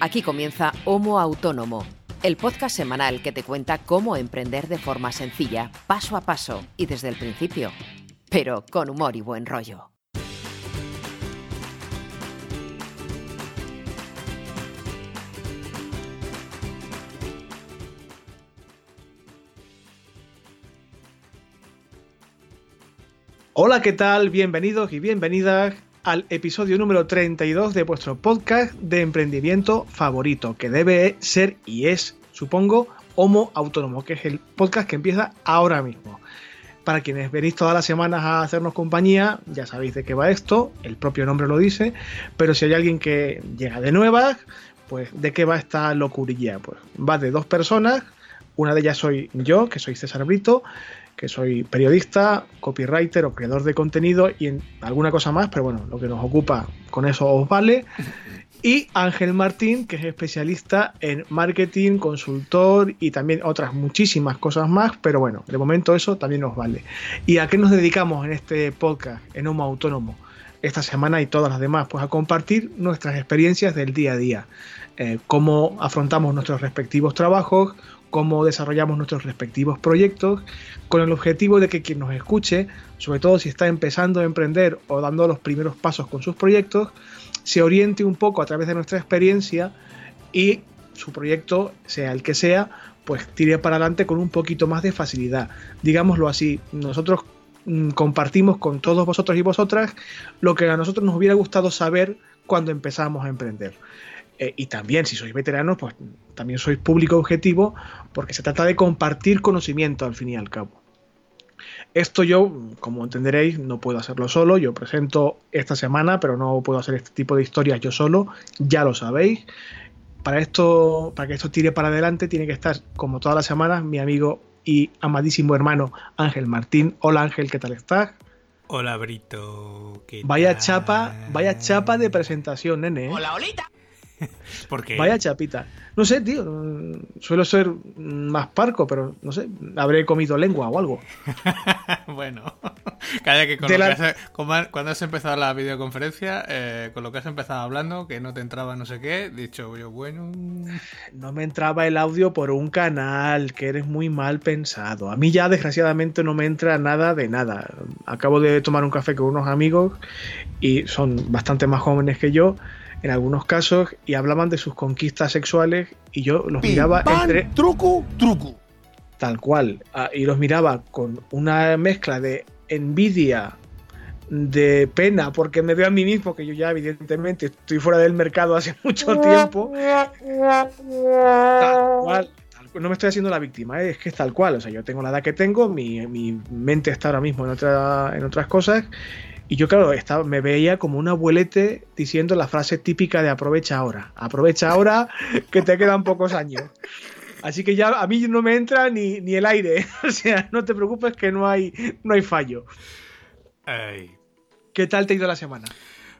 Aquí comienza Homo Autónomo, el podcast semanal que te cuenta cómo emprender de forma sencilla, paso a paso y desde el principio, pero con humor y buen rollo. Hola, ¿qué tal? Bienvenidos y bienvenidas al episodio número 32 de vuestro podcast de emprendimiento favorito, que debe ser y es, supongo, Homo Autónomo, que es el podcast que empieza ahora mismo. Para quienes venís todas las semanas a hacernos compañía, ya sabéis de qué va esto, el propio nombre lo dice, pero si hay alguien que llega de nuevas, pues de qué va esta locurilla. Pues va de dos personas, una de ellas soy yo, que soy César Brito, que soy periodista, copywriter o creador de contenido y en alguna cosa más, pero bueno, lo que nos ocupa con eso os vale. Y Ángel Martín, que es especialista en marketing, consultor y también otras muchísimas cosas más, pero bueno, de momento eso también nos vale. ¿Y a qué nos dedicamos en este podcast, en Homo Autónomo? Esta semana y todas las demás, pues a compartir nuestras experiencias del día a día, eh, cómo afrontamos nuestros respectivos trabajos, cómo desarrollamos nuestros respectivos proyectos, con el objetivo de que quien nos escuche, sobre todo si está empezando a emprender o dando los primeros pasos con sus proyectos, se oriente un poco a través de nuestra experiencia y su proyecto, sea el que sea, pues tire para adelante con un poquito más de facilidad. Digámoslo así, nosotros mm, compartimos con todos vosotros y vosotras lo que a nosotros nos hubiera gustado saber cuando empezamos a emprender. Eh, y también, si sois veteranos, pues también sois público objetivo, porque se trata de compartir conocimiento al fin y al cabo. Esto yo, como entenderéis, no puedo hacerlo solo. Yo presento esta semana, pero no puedo hacer este tipo de historias yo solo. Ya lo sabéis. Para esto, para que esto tire para adelante, tiene que estar, como todas las semanas, mi amigo y amadísimo hermano Ángel Martín. Hola Ángel, ¿qué tal estás? Hola Brito. ¿qué vaya tal? chapa, vaya chapa de presentación, nene. ¿eh? Hola, Olita. Porque Vaya chapita. No sé, tío. Suelo ser más parco, pero no sé. Habré comido lengua o algo. bueno, calla que, con lo la- que has- cuando has empezado la videoconferencia, eh, con lo que has empezado hablando, que no te entraba no sé qué, dicho yo, bueno, No me entraba el audio por un canal, que eres muy mal pensado. A mí ya, desgraciadamente, no me entra nada de nada. Acabo de tomar un café con unos amigos y son bastante más jóvenes que yo, en algunos casos, y hablaban de sus conquistas sexuales y yo los miraba entre truco, truco. tal cual. Ah, y los miraba con una mezcla de envidia, de pena, porque me veo a mí mismo, que yo ya evidentemente estoy fuera del mercado hace mucho tiempo. Tal cual. tal cual. No me estoy haciendo la víctima, ¿eh? es que es tal cual. O sea, yo tengo la edad que tengo, mi, mi mente está ahora mismo en, otra, en otras cosas. Y yo, claro, estaba, me veía como un abuelete diciendo la frase típica de aprovecha ahora. Aprovecha ahora que te quedan pocos años. Así que ya a mí no me entra ni, ni el aire. O sea, no te preocupes que no hay, no hay fallo. ay. ¿Qué tal te ha ido la semana?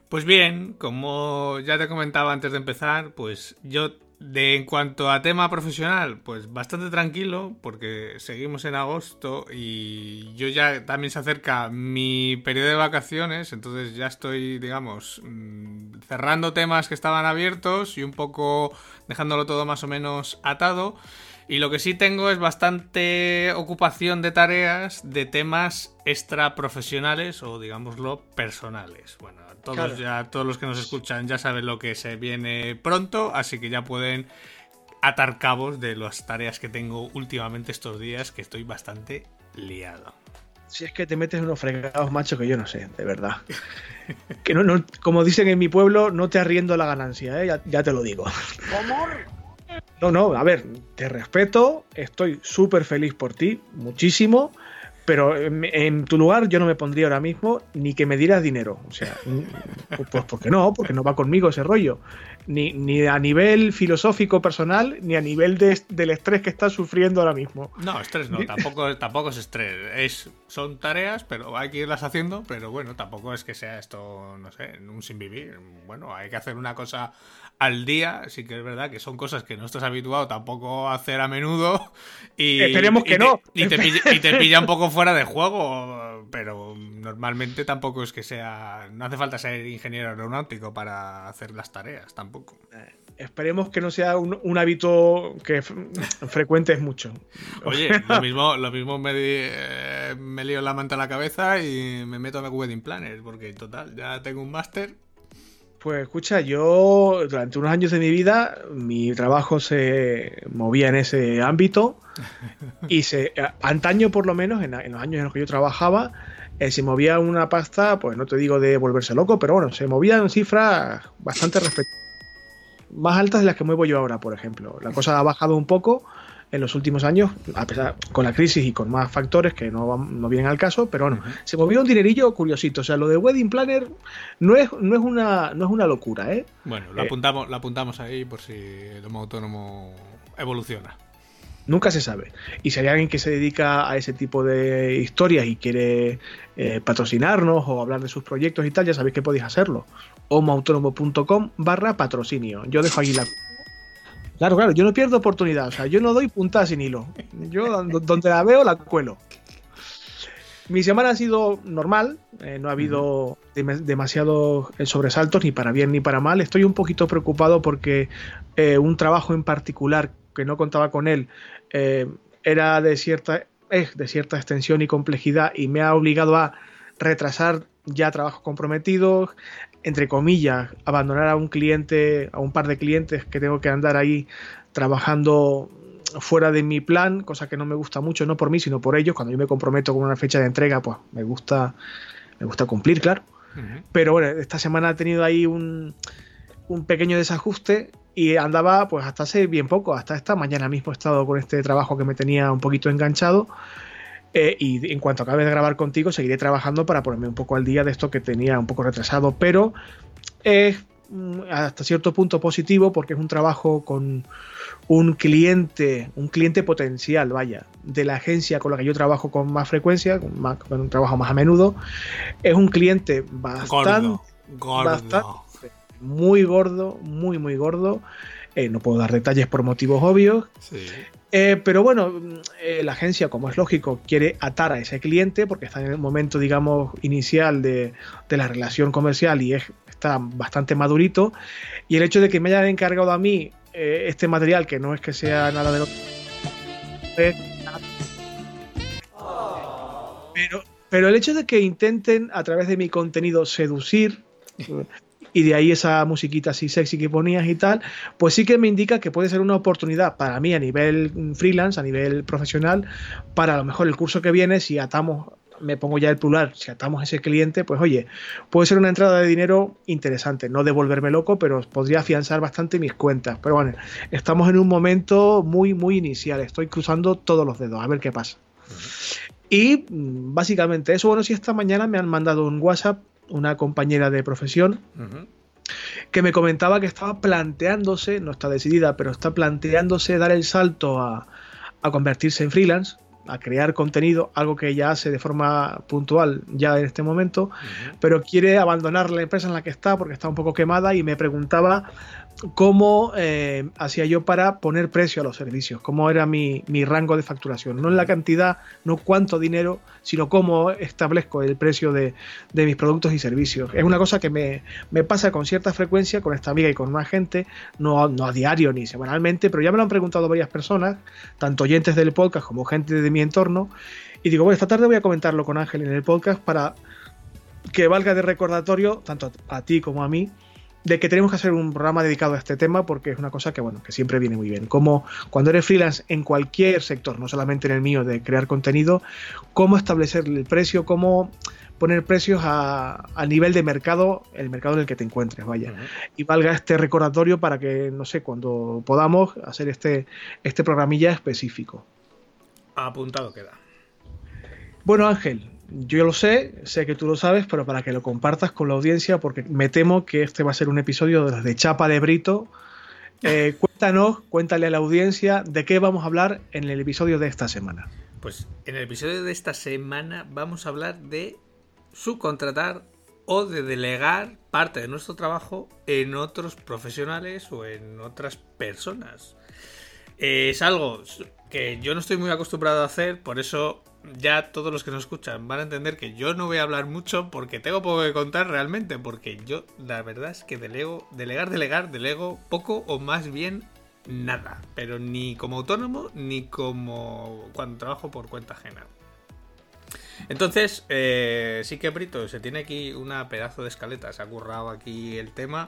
Pues bien, como ya te comentaba antes de empezar, pues yo de en cuanto a tema profesional, pues bastante tranquilo porque seguimos en agosto y yo ya también se acerca mi periodo de vacaciones, entonces ya estoy, digamos, mm, cerrando temas que estaban abiertos y un poco dejándolo todo más o menos atado. Y lo que sí tengo es bastante ocupación de tareas de temas extra profesionales o digámoslo personales. Bueno, todos Claro. ya todos los que nos escuchan ya saben lo que se viene pronto, así que ya pueden atar cabos de las tareas que tengo últimamente estos días, que estoy bastante liado. Si es que te metes unos fregados, macho, que yo no sé, de verdad. Que no, no, como dicen en mi pueblo, no te arriendo la ganancia, ¿eh? ya, ya te lo digo. ¿Cómo? No, no, a ver, te respeto, estoy súper feliz por ti, muchísimo, pero en, en tu lugar yo no me pondría ahora mismo ni que me dieras dinero. O sea, pues porque no, porque no va conmigo ese rollo. Ni, ni a nivel filosófico personal, ni a nivel de- del estrés que estás sufriendo ahora mismo. No, estrés no, tampoco, tampoco es estrés. Es, son tareas, pero hay que irlas haciendo, pero bueno, tampoco es que sea esto, no sé, un sin vivir. Bueno, hay que hacer una cosa al día, sí que es verdad que son cosas que no estás habituado tampoco a hacer a menudo. Y, Esperemos que y te- no. Y te, pilla, y te pilla un poco fuera de juego, pero normalmente tampoco es que sea. No hace falta ser ingeniero aeronáutico para hacer las tareas, tampoco. Eh, esperemos que no sea un, hábito que frecuente es mucho. Oye, lo mismo, lo mismo me, eh, me lío la manta a la cabeza y me meto a Wedding Planner, porque total, ya tengo un máster pues escucha, yo durante unos años de mi vida mi trabajo se movía en ese ámbito y se antaño por lo menos, en, los años en los que yo trabajaba, eh, se movía una pasta, pues no te digo de volverse loco, pero bueno, se movían cifras bastante respetables. Más altas de las que muevo yo ahora, por ejemplo. La cosa ha bajado un poco, en los últimos años, a pesar con la crisis y con más factores que no, no vienen al caso, pero bueno, se movió un dinerillo curiosito. O sea, lo de Wedding Planner no es, no es, una, no es una locura, ¿eh? Bueno, lo, eh, apuntamos, lo apuntamos ahí por si el homo autónomo evoluciona. Nunca se sabe. Y si hay alguien que se dedica a ese tipo de historias y quiere eh, patrocinarnos o hablar de sus proyectos y tal, ya sabéis que podéis hacerlo. homoautónomo.com barra patrocinio. Yo dejo ahí la Claro, claro, yo no pierdo oportunidad, o sea, yo no doy puntada sin hilo. Yo donde la veo la cuelo. Mi semana ha sido normal, eh, no ha habido demasiados eh, sobresaltos, ni para bien ni para mal. Estoy un poquito preocupado porque eh, un trabajo en particular que no contaba con él era de cierta, es de cierta extensión y complejidad y me ha obligado a retrasar ya trabajos comprometidos, entre comillas, abandonar a un cliente, a un par de clientes que tengo que andar ahí trabajando fuera de mi plan, cosa que no me gusta mucho, no por mí, sino por ellos. Cuando yo me comprometo con una fecha de entrega, pues me gusta, me gusta cumplir, claro. Pero bueno, esta semana he tenido ahí un, un pequeño desajuste y andaba pues hasta hace bien poco, hasta esta mañana mismo he estado con este trabajo que me tenía un poquito enganchado eh, y en cuanto acabe de grabar contigo, seguiré trabajando para ponerme un poco al día de esto que tenía un poco retrasado. Pero es mm, hasta cierto punto positivo porque es un trabajo con un cliente, un cliente potencial, vaya, de la agencia con la que yo trabajo con más frecuencia, con, un trabajo más a menudo. Es un cliente bastante, muy gordo, muy, muy gordo. Eh, no puedo dar detalles por motivos obvios. Sí. Eh, pero bueno, eh, la agencia, como es lógico, quiere atar a ese cliente porque está en el momento, digamos, inicial de, la relación comercial y está bastante madurito. Y el hecho de que me hayan encargado a mí eh, este material, que no es que sea nada de lo pero, pero el hecho de que intenten a través de mi contenido seducir y de ahí esa musiquita así sexy que ponías y tal, pues sí que me indica que puede ser una oportunidad para mí a nivel freelance, a nivel profesional, para a lo mejor el curso que viene, si atamos me pongo ya el plural, si atamos ese cliente, pues oye, puede ser una entrada de dinero interesante, no devolverme loco, pero podría afianzar bastante mis cuentas. Pero bueno, estamos en un momento muy, muy inicial, estoy cruzando todos los dedos, a ver qué pasa. Y mm, básicamente eso, bueno, si esta mañana me han mandado un WhatsApp una compañera de profesión, que me comentaba que estaba planteándose, no está decidida, pero está planteándose dar el salto a, a convertirse en freelance, a crear contenido, algo que ella hace de forma puntual ya en este momento, pero quiere abandonar la empresa en la que está porque está un poco quemada y me preguntaba cómo eh, hacía yo para poner precio a los servicios, cómo era mi, rango de facturación, no en la cantidad, no cuánto dinero, sino cómo establezco el precio de, mis productos y servicios. Es una cosa que me, pasa con cierta frecuencia con esta amiga y con más gente, no, no a diario ni semanalmente, pero ya me lo han preguntado varias personas, tanto oyentes del podcast como gente de mi entorno, y digo, bueno, esta tarde voy a comentarlo con Ángel en el podcast para que valga de recordatorio, tanto a ti como a mí, de que tenemos que hacer un programa dedicado a este tema porque es una cosa que bueno que siempre viene muy bien. Como cuando eres freelance en cualquier sector no solamente en el mío de crear contenido cómo establecer el precio cómo poner precios a, nivel de mercado el mercado en el que te encuentres vaya y valga este recordatorio para que no sé cuando podamos hacer este este programilla específico. Apuntado queda. Bueno Ángel yo lo sé, sé que tú lo sabes, pero para que lo compartas con la audiencia, porque me temo que este va a ser un episodio de los de Chapa de Brito. Eh, cuéntanos, cuéntale a la audiencia de qué vamos a hablar en el episodio de esta semana. Pues en el episodio de esta semana vamos a hablar de subcontratar o de delegar parte de nuestro trabajo en otros profesionales o en otras personas. es algo que yo no estoy muy acostumbrado a hacer, por eso ya todos los que nos escuchan van a entender que yo no voy a hablar mucho porque tengo poco que contar realmente, porque yo la verdad es que delego, delegar, delegar, delego poco o más bien nada, pero ni como autónomo ni como cuando trabajo por cuenta ajena. Entonces, eh, sí que Brito se tiene aquí una pedazo de escaleta, se ha currado aquí el tema.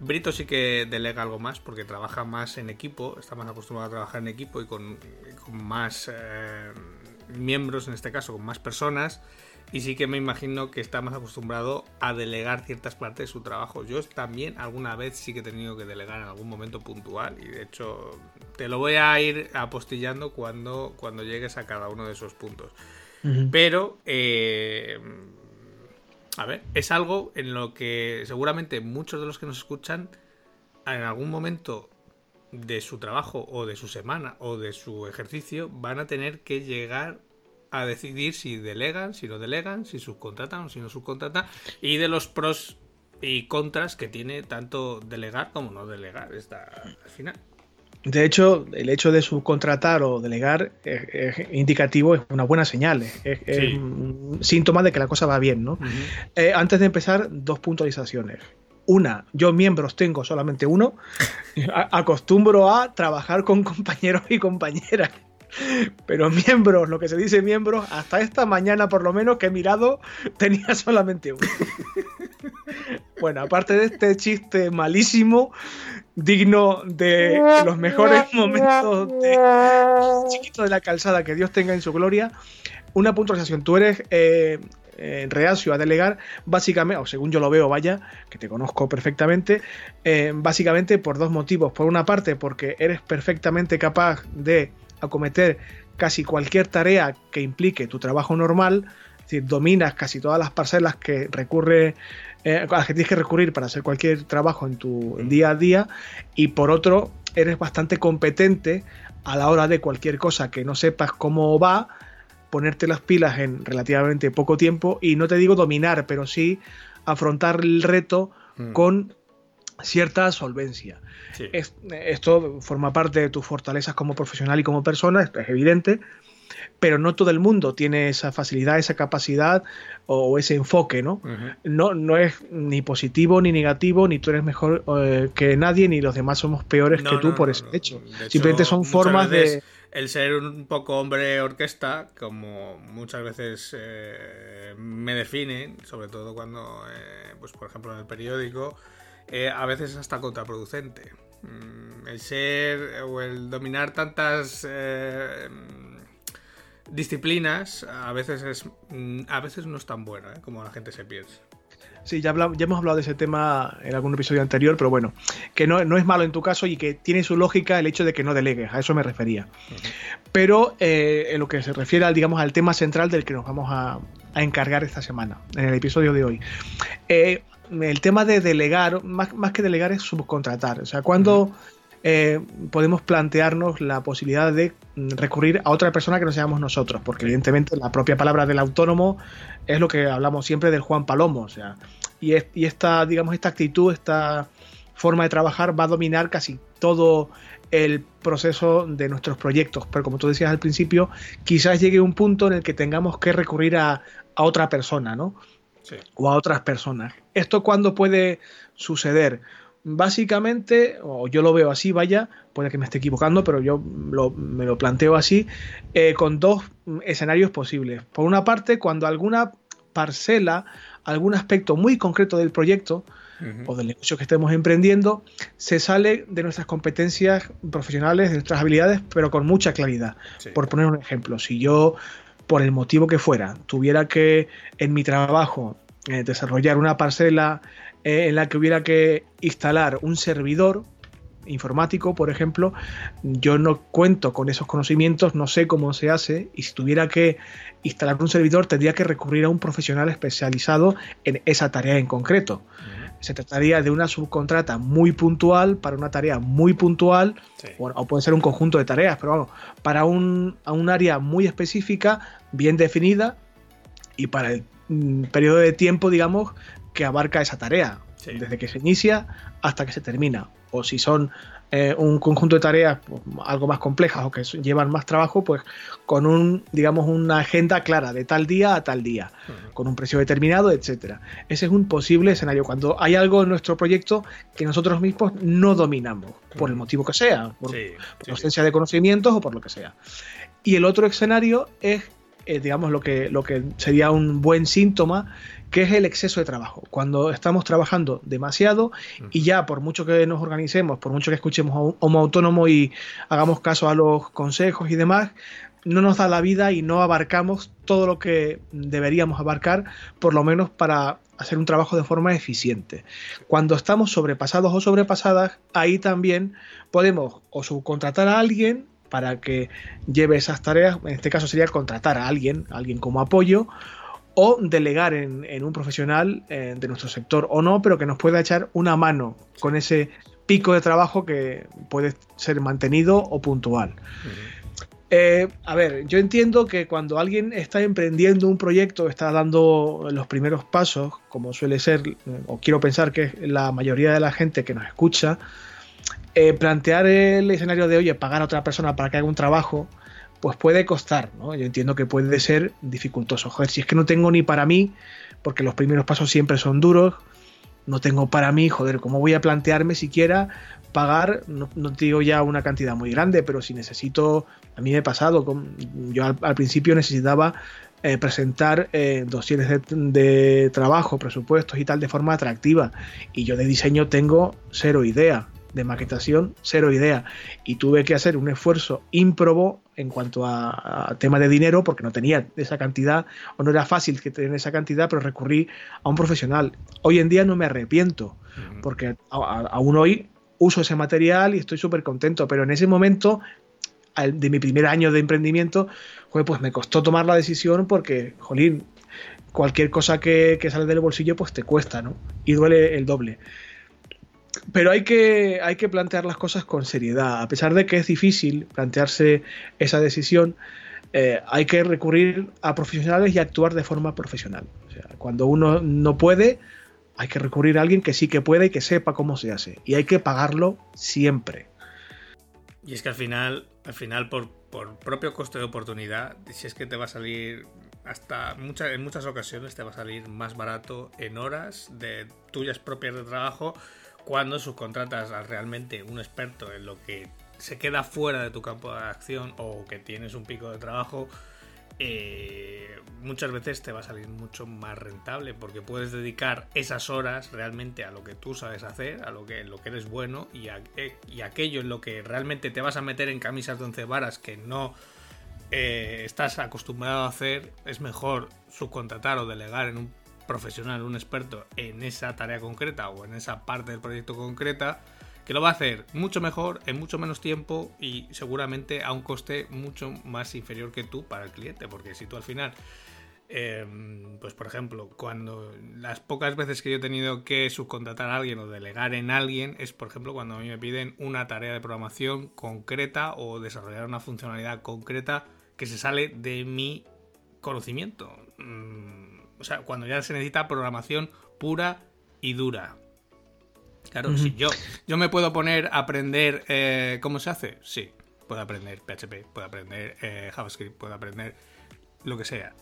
Brito sí que delega algo más porque trabaja más en equipo, está más acostumbrado a trabajar en equipo y con, más eh, miembros, en este caso, con más personas. Y sí que me imagino que está más acostumbrado a delegar ciertas partes de su trabajo. Yo también alguna vez sí que he tenido que delegar en algún momento puntual. Y de hecho, te lo voy a ir apostillando cuando, cuando llegues a cada uno de esos puntos. Pero, eh, a ver, es algo en lo que seguramente muchos de los que nos escuchan en algún momento de su trabajo o de su semana o de su ejercicio van a tener que llegar a decidir si delegan, si no delegan, si subcontratan o si no subcontratan y de los pros y contras que tiene tanto delegar como no delegar esta, al final. De hecho, el hecho de subcontratar o delegar es, indicativo, es una buena señal, es, un síntoma de que la cosa va bien. ¿no? Eh, antes de empezar, dos puntualizaciones. Una, yo miembros tengo solamente uno, acostumbro a trabajar con compañeros y compañeras. Pero miembros, lo que se dice miembros, hasta esta mañana por lo menos que he mirado, tenía solamente uno. Bueno, aparte de este chiste malísimo, digno de los mejores momentos de chiquito de la calzada, que Dios tenga en su gloria, una puntualización. Tú eres eh, eh, reacio a delegar, básicamente, o según yo lo veo, vaya, que te conozco perfectamente, eh, básicamente por dos motivos. Por una parte, porque eres perfectamente capaz de acometer casi cualquier tarea que implique tu trabajo normal, es decir, dominas casi todas las parcelas que recurre eh, a las que tienes que recurrir para hacer cualquier trabajo en tu día a día y por otro eres bastante competente a la hora de cualquier cosa que no sepas cómo va ponerte las pilas en relativamente poco tiempo y no te digo dominar pero sí afrontar el reto mm. con cierta solvencia. esto forma parte de tus fortalezas como profesional y como persona, esto es evidente, pero no todo el mundo tiene esa facilidad, esa capacidad o ese enfoque, ¿no? No, no es ni positivo ni negativo, ni tú eres mejor eh, que nadie, ni los demás somos peores que tú por ese hecho. Simplemente son formas de... El ser un poco hombre orquesta, como muchas veces eh, me define, sobre todo cuando, eh, pues por ejemplo en el periódico, a veces es hasta contraproducente. Mm, el ser o el dominar tantas disciplinas a veces es mm, a veces no es tan bueno ¿eh? como la gente se piensa. Sí, ya, ya hemos hablado de ese tema en algún episodio anterior, pero bueno, que no, no, es malo en tu caso y que tiene su lógica el hecho de que no delegues, a eso me refería. Pero eh, en lo que se refiere al, digamos, al tema central del que nos vamos a, a encargar esta semana, en el episodio de hoy. Eh, el tema de delegar, más, más, que delegar es subcontratar. O sea, cuando eh, podemos plantearnos la posibilidad de recurrir a otra persona que no seamos nosotros, porque evidentemente la propia palabra del autónomo es lo que hablamos siempre del Juan Palomo, o sea, y, esta, digamos, esta actitud, esta forma de trabajar va a dominar casi todo el proceso de nuestros proyectos, pero como tú decías al principio, quizás llegue un punto en el que tengamos que recurrir a, otra persona, ¿no? O a otras personas. ¿Esto cuándo puede suceder? Básicamente, o yo lo veo así, vaya, puede que me esté equivocando, pero yo me lo planteo así, eh, con dos escenarios posibles. Por una parte, cuando alguna parcela, algún aspecto muy concreto del proyecto o del negocio que estemos emprendiendo, se sale de nuestras competencias profesionales, de nuestras habilidades, pero con mucha claridad. Por poner un ejemplo, si yo, por el motivo que fuera, tuviera que en mi trabajo eh, desarrollar una parcela eh, en la que hubiera que instalar un servidor informático, por ejemplo, yo no cuento con esos conocimientos, no sé cómo se hace y si tuviera que instalar un servidor tendría que recurrir a un profesional especializado en esa tarea en concreto. Se trataría de una subcontrata muy puntual para una tarea muy puntual, o, puede ser un conjunto de tareas, pero vamos, para un, un área muy específica, bien definida y para el mm, periodo de tiempo, digamos, que abarca esa tarea. desde que se inicia hasta que se termina. O si son eh, un conjunto de tareas pues, algo más complejas o que llevan más trabajo, pues con un, digamos, una agenda clara de tal día a tal día, con un precio determinado, etcétera. Ese es un posible escenario cuando hay algo en nuestro proyecto que nosotros mismos no dominamos, por el motivo que sea, por, ausencia de conocimientos o por lo que sea. Y el otro escenario es eh, digamos, lo que, lo que sería un buen síntoma que es el exceso de trabajo. Cuando estamos trabajando demasiado y ya por mucho que nos organicemos, por mucho que escuchemos a un homo autónomo y hagamos caso a los consejos y demás, no nos da la vida y no abarcamos todo lo que deberíamos abarcar, por lo menos para hacer un trabajo de forma eficiente. Cuando estamos sobrepasados o sobrepasadas, ahí también podemos o subcontratar a alguien para que lleve esas tareas, en este caso sería contratar a alguien, a alguien como apoyo, o delegar en, un profesional eh, de nuestro sector o no, pero que nos pueda echar una mano con ese pico de trabajo que puede ser mantenido o puntual. Eh, a ver, yo entiendo que cuando alguien está emprendiendo un proyecto, está dando los primeros pasos, como suele ser, o quiero pensar que es la mayoría de la gente que nos escucha, eh, plantear el escenario de, oye, pagar a otra persona para que haga un trabajo, pues puede costar, ¿no? Yo entiendo que puede ser dificultoso. Joder, si es que no tengo ni para mí, porque los primeros pasos siempre son duros, no tengo para mí, joder, ¿cómo voy a plantearme siquiera pagar, no, digo ya una cantidad muy grande, pero si necesito, a mí me he pasado, yo al, principio necesitaba eh, presentar eh, dosieres de, de, trabajo, presupuestos y tal de forma atractiva, y yo de diseño tengo cero idea de maquetación, cero idea. Y tuve que hacer un esfuerzo ímprobo en cuanto a, tema de dinero, porque no tenía esa cantidad, o no era fácil que tener esa cantidad, pero recurrí a un profesional. Hoy en día no me arrepiento, porque aún hoy uso ese material y estoy súper contento, pero en ese momento de mi primer año de emprendimiento, pues me costó tomar la decisión porque, jolín, cualquier cosa que, que sale del bolsillo, pues te cuesta, ¿no? Y duele el doble pero hay que, hay que plantear las cosas con seriedad. A pesar de que es difícil plantearse esa decisión, eh, hay que recurrir a profesionales y actuar de forma profesional. O sea, cuando uno no puede, hay que recurrir a alguien que sí que puede y que sepa cómo se hace. Y hay que pagarlo siempre. Y es que al final, al final por, por propio coste de oportunidad, si es que te va a salir hasta en muchas ocasiones te va a salir más barato en horas de tuyas propias de trabajo cuando subcontratas a realmente un experto en lo que se queda fuera de tu campo de acción o que tienes un pico de trabajo, eh, muchas veces te va a salir mucho más rentable porque puedes dedicar esas horas realmente a lo que tú sabes hacer, a lo que, lo que eres bueno y, eh, aquello en lo que realmente te vas a meter en camisas de once varas que no eh, estás acostumbrado a hacer, es mejor subcontratar o delegar en un profesional, un experto en esa tarea concreta o en esa parte del proyecto concreta, que lo va a hacer mucho mejor, en mucho menos tiempo y seguramente a un coste mucho más inferior que tú para el cliente, porque si tú al final, em, pues por ejemplo, cuando las pocas veces que yo he tenido que subcontratar a alguien o delegar en alguien, es por ejemplo cuando a mí me piden una tarea de programación concreta o desarrollar una funcionalidad concreta que se sale de mi conocimiento. Mm, o sea, cuando ya se necesita programación pura y dura. Claro, si yo, yo me puedo poner a aprender eh, cómo se hace, sí. Puedo aprender PHP, puedo aprender eh, JavaScript, puedo aprender lo que sea.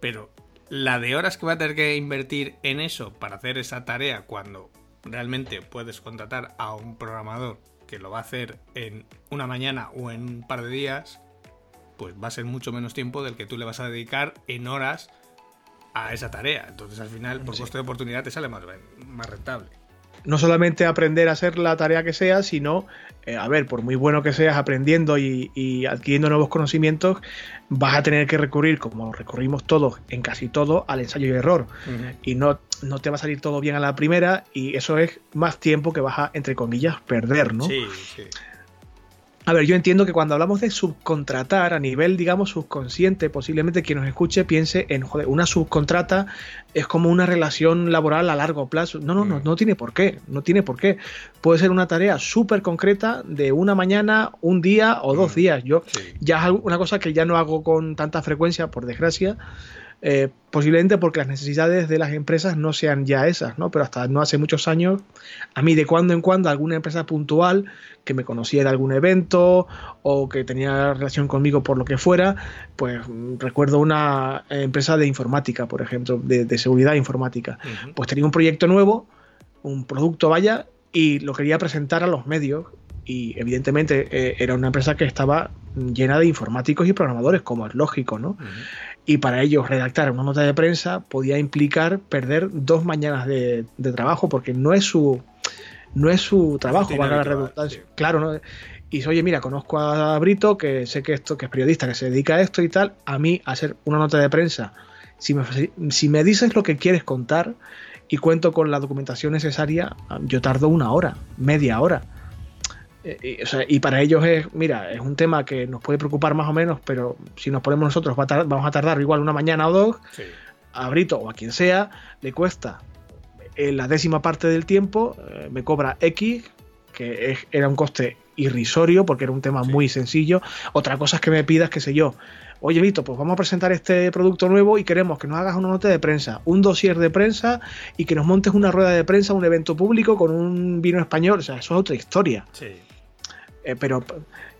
Pero la de horas que voy a tener que invertir en eso para hacer esa tarea cuando realmente puedes contratar a un programador que lo va a hacer en una mañana o en un par de días, pues va a ser mucho menos tiempo del que tú le vas a dedicar en horas a esa tarea. Entonces al final, por coste de oportunidad, te sale más, más rentable. No solamente aprender a hacer la tarea que sea, sino, eh, a ver, por muy bueno que seas aprendiendo y, adquiriendo nuevos conocimientos, vas a tener que recurrir, como recurrimos todos, en casi todo, al ensayo y error. Y no, no te va a salir todo bien a la primera y eso es más tiempo que vas a, entre comillas, perder, ¿no? Sí, sí. A ver, yo entiendo que cuando hablamos de subcontratar a nivel, digamos, subconsciente, posiblemente quien nos escuche piense en, joder, una subcontrata es como una relación laboral a largo plazo. No, no, no, mm. no tiene por qué, no tiene por qué. Puede ser una tarea súper concreta de una mañana, un día o dos mm. días. Yo ya es una cosa que ya no hago con tanta frecuencia, por desgracia, eh, posiblemente porque las necesidades de las empresas no sean ya esas, ¿no? Pero hasta no hace muchos años, a mí de cuando en cuando alguna empresa puntual que me conocía de algún evento o que tenía relación conmigo por lo que fuera, pues recuerdo una empresa de informática, por ejemplo, de, seguridad informática. Pues tenía un proyecto nuevo, un producto vaya, y lo quería presentar a los medios y evidentemente eh, era una empresa que estaba llena de informáticos y programadores, como es lógico, ¿no? Y para ellos redactar una nota de prensa podía implicar perder dos mañanas de, trabajo porque no es su no es su trabajo, valga la redundancia. Claro, ¿no? Y dice, oye, mira, conozco a Brito, que sé que esto, que es periodista, que se dedica a esto y tal, a mí hacer una nota de prensa. Si me, si me dices lo que quieres contar y cuento con la documentación necesaria, yo tardo una hora, media hora eh, y, para ellos es, mira, es un tema que nos puede preocupar más o menos, pero si nos ponemos nosotros vamos a tardar igual una mañana o dos. A Brito o a quien sea, le cuesta en la décima parte del tiempo, eh, me cobra X, que era un coste irrisorio porque era un tema muy sencillo. Otra cosa es que me pidas, qué sé yo, oye Vito, pues vamos a presentar este producto nuevo y queremos que nos hagas una nota de prensa, un dossier de prensa y que nos montes una rueda de prensa, un evento público con un vino español. O sea, eso es otra historia. Sí. Eh, pero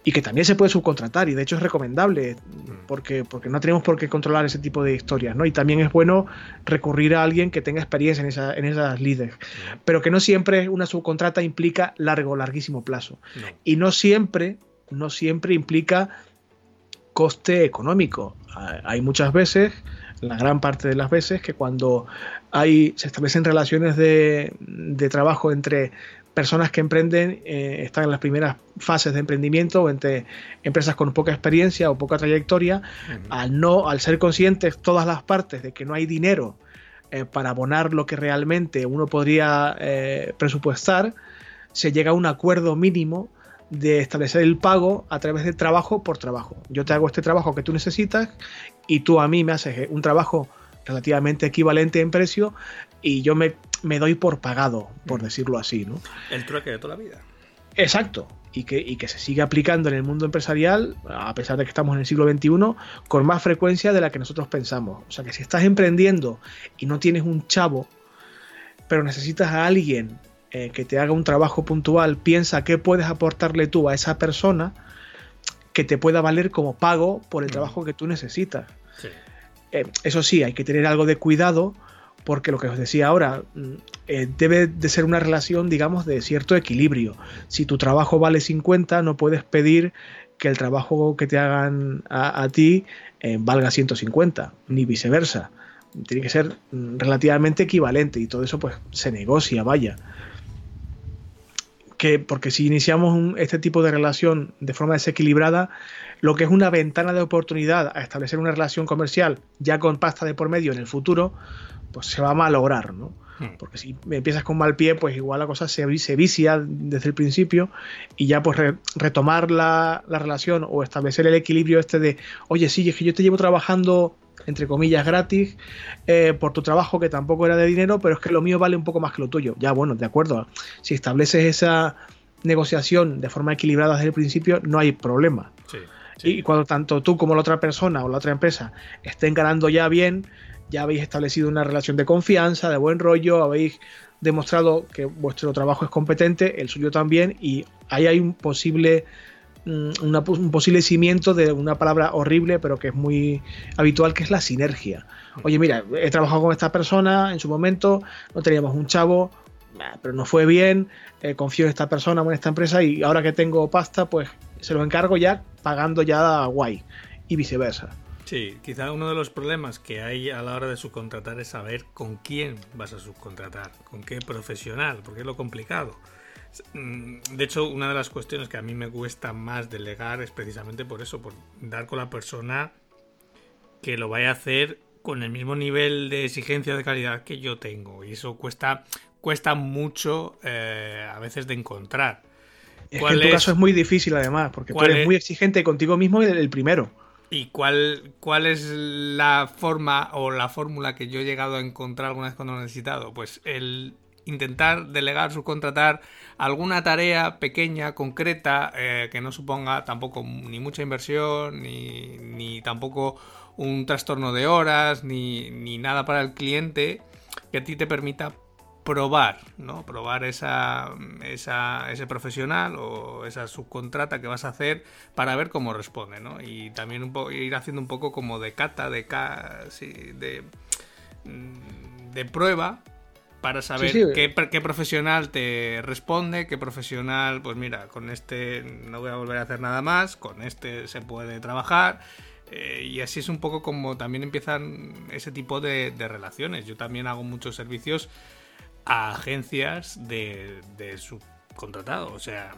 y que también se puede subcontratar y de hecho es recomendable mm. porque, porque no tenemos por qué controlar ese tipo de historias, ¿no? Y también es bueno recurrir a alguien que tenga experiencia en, esa, en esas líderes, mm. pero que no siempre una subcontrata implica largo, larguísimo plazo. Y no siempre, no siempre implica coste económico. Hay muchas veces, la gran parte de las veces, que cuando hay, se establecen relaciones de, de trabajo entre personas que emprenden eh, están en las primeras fases de emprendimiento o entre empresas con poca experiencia o poca trayectoria, al no, al ser conscientes todas las partes de que no hay dinero eh, para abonar lo que realmente uno podría eh, presupuestar, se llega a un acuerdo mínimo de establecer el pago a través de trabajo por trabajo. Yo te hago este trabajo que tú necesitas y tú a mí me haces un trabajo relativamente equivalente en precio y yo me, doy por pagado, por mm. decirlo así, ¿no? El trueque de toda la vida. Exacto. Y que, que se sigue aplicando en el mundo empresarial, a pesar de que estamos en el siglo XXI, con más frecuencia de la que nosotros pensamos. O sea que si estás emprendiendo y no tienes un chavo, pero necesitas a alguien eh, que te haga un trabajo puntual, piensa qué puedes aportarle tú a esa persona que te pueda valer como pago por el mm. trabajo que tú necesitas. Eh, eso sí, hay que tener algo de cuidado porque lo que os decía ahora, mm, eh, debe de ser una relación, digamos, de cierto equilibrio. Si tu trabajo vale 50, no puedes pedir que el trabajo que te hagan a, ti eh, valga 150, ni viceversa. Tiene que ser mm, relativamente equivalente y todo eso pues se negocia, vaya. Que, porque si iniciamos este tipo de relación de forma desequilibrada, lo que es una ventana de oportunidad a establecer una relación comercial ya con pasta de por medio en el futuro, pues se va a malograr, ¿no? Hmm. Porque si empiezas con mal pie, pues igual la cosa se, se vicia desde el principio y ya pues retomar la, relación o establecer el equilibrio este de, oye, sí, es que yo te llevo trabajando entre comillas gratis eh, por tu trabajo que tampoco era de dinero, pero es que lo mío vale un poco más que lo tuyo. Ya bueno, de acuerdo. Si estableces esa negociación de forma equilibrada desde el principio, no hay problema. Y cuando tanto tú como la otra persona o la otra empresa estén ganando ya bien, ya habéis establecido una relación de confianza, de buen rollo, habéis demostrado que vuestro trabajo es competente, el suyo también, y ahí hay un posible, mm, un posible cimiento de una palabra horrible, pero que es muy habitual, que es la sinergia. Oye, mira, he trabajado con esta persona en su momento, no teníamos un chavo, pero no fue bien, eh, confío en esta persona o en esta empresa y ahora que tengo pasta, pues se lo encargo ya pagando ya guay y viceversa. Sí, quizá uno de los problemas que hay a la hora de subcontratar es saber con quién vas a subcontratar, con qué profesional, porque es lo complicado. Mm, de hecho, una de las cuestiones que a mí me cuesta más delegar es precisamente por eso, por dar con la persona que lo vaya a hacer con el mismo nivel de exigencia de calidad que yo tengo. Y eso cuesta, cuesta mucho eh, a veces de encontrar. Es que en tu caso es muy difícil además, porque tú eres muy exigente contigo mismo y el primero. ¿Y cuál, cuál es la forma o la fórmula que yo he llegado a encontrar alguna vez cuando lo he necesitado? Pues el intentar delegar, subcontratar alguna tarea pequeña, concreta, eh, que no suponga tampoco ni mucha inversión, ni, tampoco un trastorno de horas ni, ni nada para el cliente que a ti te permita probar, ¿no? Probar esa, esa, ese profesional o esa subcontrata que vas a hacer para ver cómo responde, ¿no? Y también ir haciendo un poco como de cata, de, de, mm, de prueba para saber qué, qué, profesional te responde, qué profesional, pues mira, con este no voy a volver a hacer nada más, con este se puede trabajar. Eh, y así es un poco como también empiezan ese tipo de, de relaciones. Yo también hago muchos servicios a agencias de, de subcontratado. O sea,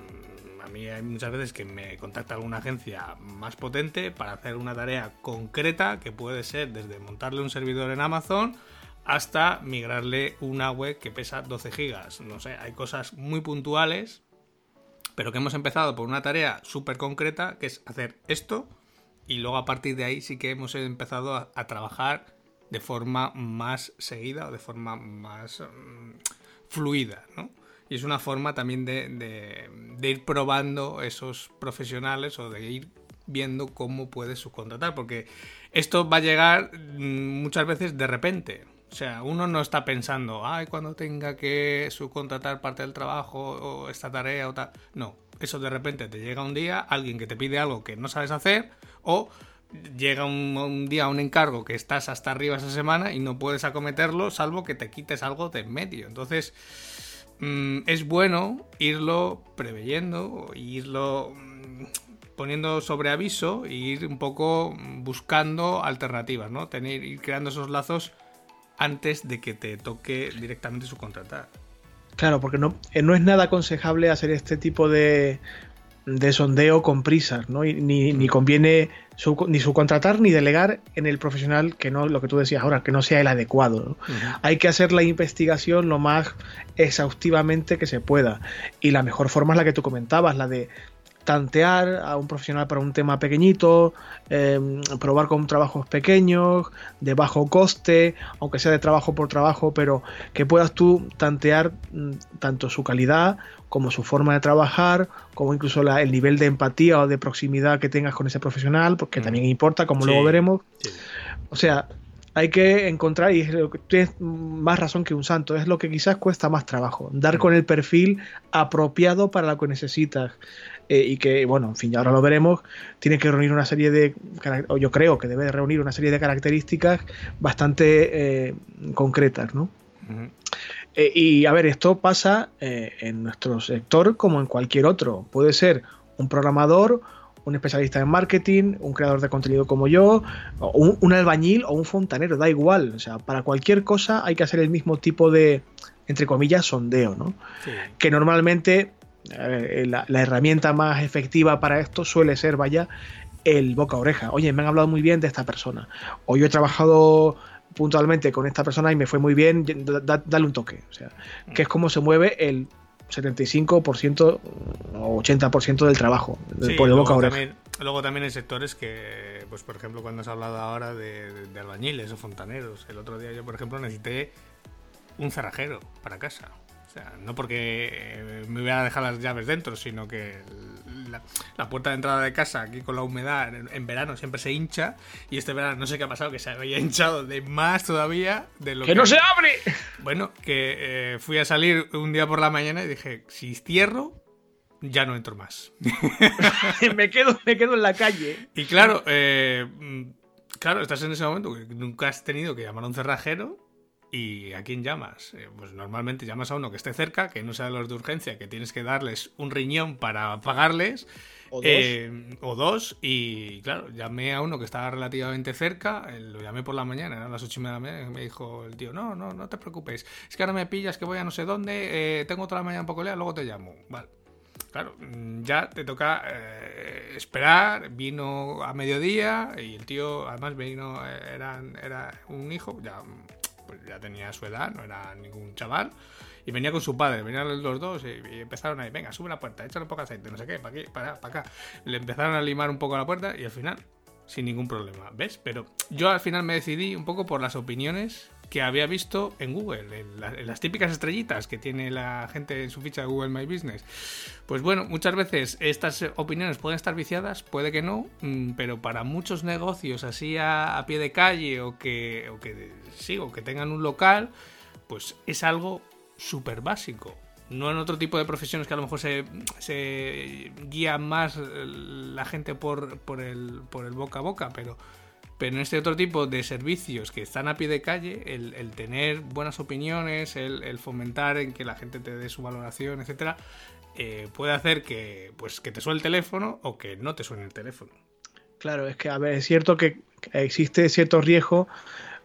a mí hay muchas veces que me contacta alguna agencia más potente para hacer una tarea concreta que puede ser desde montarle un servidor en Amazon hasta migrarle una web que pesa 12 gigas. No sé, hay cosas muy puntuales, pero que hemos empezado por una tarea súper concreta que es hacer esto y luego a partir de ahí sí que hemos empezado a trabajar de forma más seguida o de forma más mm, fluida, ¿no? Y es una forma también de, ir probando esos profesionales o de ir viendo cómo puedes subcontratar, porque esto va a llegar mm, muchas veces de repente. O sea, uno no está pensando, ay, cuando tenga que subcontratar parte del trabajo o esta tarea o tal. No, eso de repente te llega un día, alguien que te pide algo que no sabes hacer o llega un, día un encargo que estás hasta arriba esa semana y no puedes acometerlo salvo que te quites algo de en medio. Entonces mm, es bueno irlo preveyendo, irlo mm, poniendo sobre aviso e ir un poco buscando alternativas, ¿no? Tener, ir creando esos lazos antes de que te toque directamente subcontratar. Claro, porque no, eh, no es nada aconsejable hacer este tipo de, de sondeo con prisas, ¿no? ni, ni, conviene ni subcontratar ni delegar en el profesional que no, lo que tú decías ahora, que no sea el adecuado. Hay que hacer la investigación lo más exhaustivamente que se pueda. Y la mejor forma es la que tú comentabas, la de tantear a un profesional para un tema pequeñito, em, probar con trabajos pequeños, de bajo coste, aunque sea de trabajo por trabajo, pero que puedas tú tantear mm, tanto su calidad como su forma de trabajar, como incluso el nivel de empatía o de proximidad que tengas con ese profesional, porque también importa, como luego veremos. O sea, hay que encontrar, y tienes más razón que un santo, es lo que quizás cuesta más trabajo, dar con el perfil apropiado para lo que necesitas. Eh, y que, bueno, en fin, ahora lo veremos, tiene que reunir una serie de, o yo creo que debe reunir una serie de características bastante eh, concretas, ¿no? Eh, y a ver, esto pasa en nuestro sector como en cualquier otro. Puede ser un programador, un especialista en marketing, un creador de contenido como yo, un, un, albañil o un fontanero, da igual. O sea, para cualquier cosa hay que hacer el mismo tipo de, entre comillas, sondeo, ¿no? Que normalmente eh, la, herramienta más efectiva para esto suele ser, vaya, el boca a oreja. Oye, me han hablado muy bien de esta persona. O yo he trabajado puntualmente con esta persona y me fue muy bien, dale un toque. O sea, que es como se mueve el 75% o 80% del trabajo por el boca a oreja. luego también hay sectores que, pues por ejemplo, cuando has hablado ahora de, de albañiles o fontaneros, el otro día yo, por ejemplo, necesité un cerrajero para casa. Sea, no porque eh, me hubiera dejado las llaves dentro, sino que la, puerta de entrada de casa, aquí con la humedad, en, verano siempre se hincha. Y este verano no sé qué ha pasado, que se había hinchado de más todavía de lo que. no se abre! Bueno, que eh, fui a salir un día por la mañana y dije: si cierro, ya no entro más. me, quedo, me quedo en la calle. Y claro, eh, mm, claro, estás en ese momento que nunca has tenido que llamar a un cerrajero ¿Y a quién llamas? Eh, pues normalmente llamas a uno que esté cerca, que no sea los de urgencia, que tienes que darles un riñón para pagarles. O dos. Eh, o dos. Y claro, llamé a uno que estaba relativamente cerca, eh, lo llamé por la mañana, eran las ocho y media de la mañana, y me dijo el tío, no, no, no te preocupes, es que ahora me pillas que voy a no sé dónde, tengo toda la mañana un poco lea, luego te llamo. Vale. Claro, mm, ya te toca esperar, vino a mediodía y el tío, además vino, era, era un hijo, ya pues ya tenía su edad, no era ningún chaval. Y venía con su padre, venían los dos y, empezaron ahí, venga, sube la puerta, échale un poco de aceite, no sé qué, para aquí, para, para acá. Le empezaron a limar un poco la puerta y al final, sin ningún problema, ¿ves? Pero yo al final me decidí un poco por las opiniones que había visto en Google, en, las típicas estrellitas que tiene la gente en su ficha de Google My Business. Pues bueno, muchas veces estas opiniones pueden estar viciadas, puede que no, mm, pero para muchos negocios así a, pie de calle o que, o que, sí, o que tengan un local, pues es algo súper básico. No en otro tipo de profesiones que a lo mejor se, se guía más la gente por, por, el, por el boca a boca, pero pero en este otro tipo de servicios que están a pie de calle, el, tener buenas opiniones, el, fomentar en que la gente te dé su valoración, etcétera, eh, puede hacer que, pues, que te suene el teléfono o que no te suene el teléfono. Claro, es que a ver, es cierto que existe cierto riesgo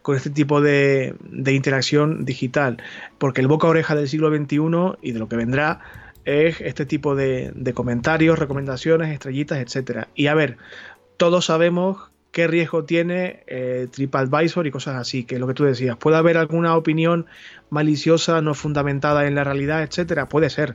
con este tipo de, interacción digital, porque el boca oreja del siglo XXI y de lo que vendrá es este tipo de, de comentarios, recomendaciones, estrellitas, etcétera. Y a ver, todos sabemos qué riesgo tiene eh, TripAdvisor y cosas así, que es lo que tú decías. ¿Puede haber alguna opinión maliciosa, no fundamentada en la realidad, etcétera? Puede ser.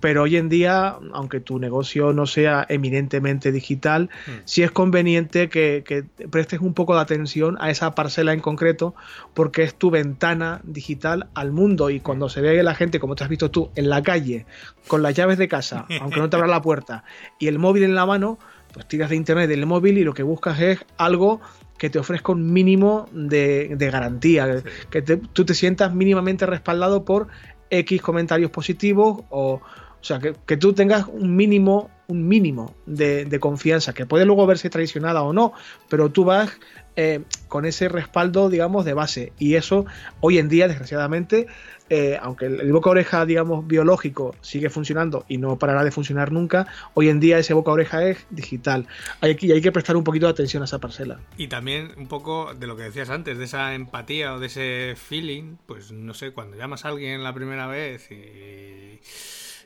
Pero hoy en día, aunque tu negocio no sea eminentemente digital, mm. sí es conveniente que, que, prestes un poco de atención a esa parcela en concreto, porque es tu ventana digital al mundo. Y cuando se ve la gente, como te has visto tú, en la calle, con las llaves de casa, aunque no te abra la puerta, y el móvil en la mano, pues tiras de internet del móvil y lo que buscas es algo que te ofrezca un mínimo de, garantía, que tú te sientas mínimamente respaldado por X comentarios positivos o, o sea, que, tú tengas un mínimo, un mínimo de, confianza, que puede luego verse traicionada o no, pero tú vas eh, con ese respaldo, digamos, de base. Y eso, hoy en día, desgraciadamente, eh, aunque el, boca oreja, digamos, biológico sigue funcionando y no parará de funcionar nunca, hoy en día ese boca oreja es digital. Hay que, hay que prestar un poquito de atención a esa parcela. Y también un poco de lo que decías antes, de esa empatía o de ese feeling, pues no sé, cuando llamas a alguien la primera vez y.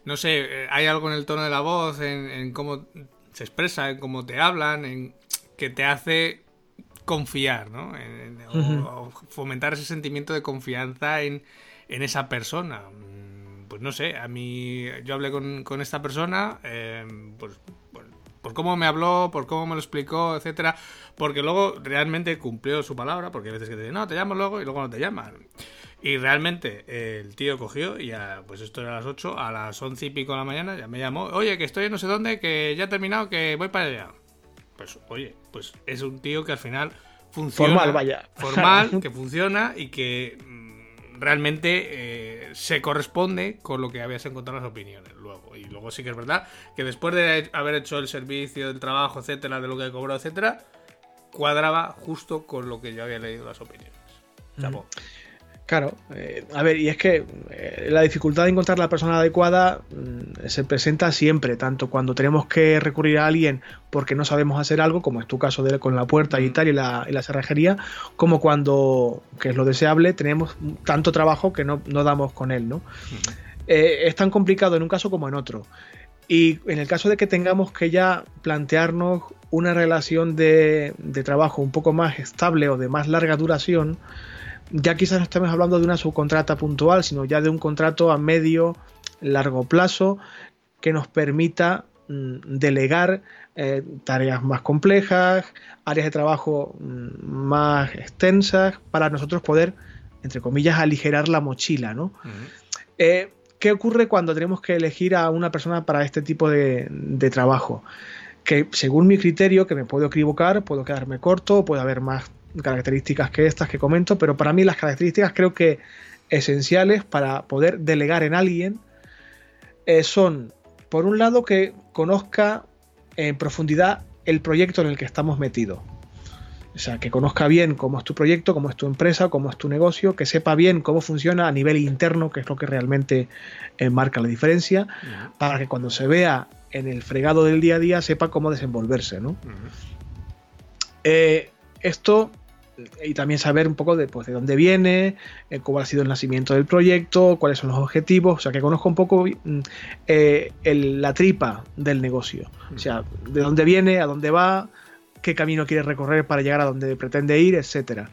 No sé, eh, hay algo en el tono de la voz, en, cómo se expresa, en cómo te hablan, en que te hace confiar, ¿no? o, fomentar ese sentimiento de confianza en, en esa persona. Mm, pues no sé, a mí yo hablé con, con esta persona, eh, pues, por, cómo me habló, por cómo me lo explicó, etcétera, porque luego realmente cumplió su palabra, porque hay veces que te dicen, no, te llamo luego y luego no te llaman. Y realmente el tío cogió y a, pues esto era a las 8, a las 11 y pico de la mañana ya me llamó, oye, que estoy no sé dónde, que ya he terminado, que voy para allá. Pues oye, pues es un tío que al final funciona. Formal, vaya. Formal, que funciona y que realmente eh, se corresponde con lo que habías encontrado las opiniones luego. Y luego sí que es verdad que después de haber hecho el servicio, el trabajo, etcétera, de lo que he cobrado, etcétera, cuadraba justo con lo que yo había leído las opiniones. Claro, eh, a ver, y es que eh, la dificultad de encontrar la persona adecuada mm, se presenta siempre, tanto cuando tenemos que recurrir a alguien porque no sabemos hacer algo, como es tu caso de, con la puerta y tal, y la, y la cerrajería, como cuando, que es lo deseable, tenemos tanto trabajo que no, damos con él, ¿no? Eh, es tan complicado en un caso como en otro. Y en el caso de que tengamos que ya plantearnos una relación de, de trabajo un poco más estable o de más larga duración, ya quizás no estamos hablando de una subcontrata puntual, sino ya de un contrato a medio, largo plazo que nos permita mm, delegar eh, tareas más complejas, áreas de trabajo mm, más extensas, para nosotros poder, entre comillas, aligerar la mochila, ¿no? Eh, ¿Qué ocurre cuando tenemos que elegir a una persona para este tipo de, de trabajo? Que según mi criterio, que me puedo equivocar, puedo quedarme corto, puede haber más características que estas que comento, pero para mí las características creo que esenciales para poder delegar en alguien eh, son, por un lado, que conozca en profundidad el proyecto en el que estamos metidos. O sea, que conozca bien cómo es tu proyecto, cómo es tu empresa, cómo es tu negocio, que sepa bien cómo funciona a nivel interno, que es lo que realmente eh, marca la diferencia, para que cuando se vea en el fregado del día a día sepa cómo desenvolverse. ¿no? Eh, esto y también saber un poco de, pues, de dónde viene, eh, cómo ha sido el nacimiento del proyecto, cuáles son los objetivos, o sea, que conozco un poco mm, eh, la tripa del negocio, o sea, de dónde viene, a dónde va, qué camino quiere recorrer para llegar a donde pretende ir, etcétera.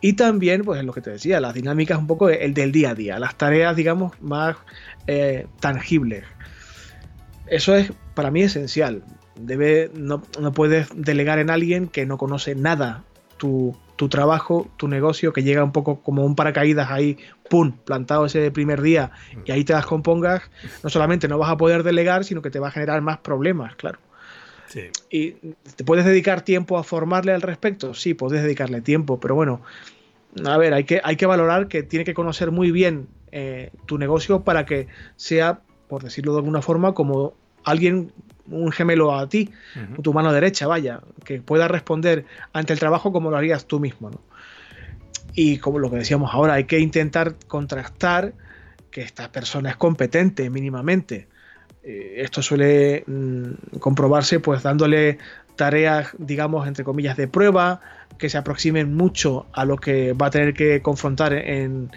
Y también, pues es lo que te decía, las dinámicas un poco el del día a día, las tareas, digamos, más eh, tangibles. Eso es para mí esencial. Debe, no, no puedes delegar en alguien que no conoce nada tu, tu trabajo, tu negocio, que llega un poco como un paracaídas ahí, ¡pum!, plantado ese primer día y ahí te las compongas, no solamente no vas a poder delegar, sino que te va a generar más problemas, claro. Sí. ¿Y te puedes dedicar tiempo a formarle al respecto? Sí, puedes dedicarle tiempo, pero bueno, a ver, hay que, hay que valorar que tiene que conocer muy bien eh, tu negocio para que sea, por decirlo de alguna forma, como alguien, un gemelo a ti, tu mano derecha, vaya, que pueda responder ante el trabajo como lo harías tú mismo. ¿no? Y como lo que decíamos ahora, hay que intentar contrastar que esta persona es competente mínimamente. Eh, esto suele mm, comprobarse pues dándole tareas, digamos, entre comillas, de prueba, que se aproximen mucho a lo que va a tener que confrontar en,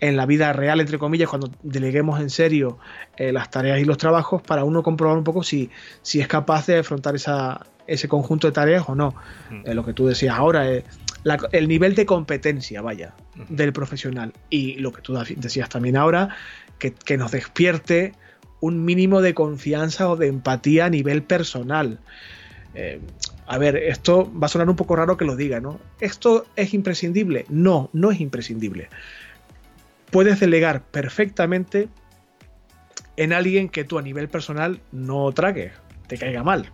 en la vida real, entre comillas, cuando deleguemos en serio eh, las tareas y los trabajos, para uno comprobar un poco si, si es capaz de afrontar esa, ese conjunto de tareas o no. Eh, lo que tú decías ahora, eh, el nivel de competencia, vaya, del profesional. Y lo que tú decías también ahora, que, que, nos despierte un mínimo de confianza o de empatía a nivel personal. a ver, esto va a sonar un poco raro que lo diga, ¿no? ¿Esto es imprescindible? No, no es imprescindible puedes delegar perfectamente en alguien que tú a nivel personal no tragues, te caiga mal,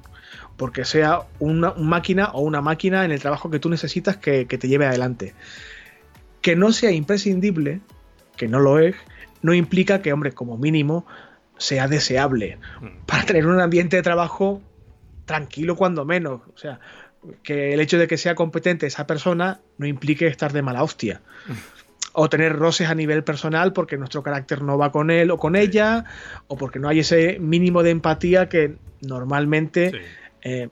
porque sea una, máquina o una máquina en el trabajo que tú necesitas que, te lleve adelante. Que no sea imprescindible, que no lo es, no implica que, hombre, como mínimo, sea deseable mm. para tener un ambiente de trabajo tranquilo cuando menos. O sea, que el hecho de que sea competente esa persona no implique estar de mala hostia. O tener roces a nivel personal porque nuestro carácter no va con él o con ella, o porque no hay ese mínimo de empatía que normalmente eh,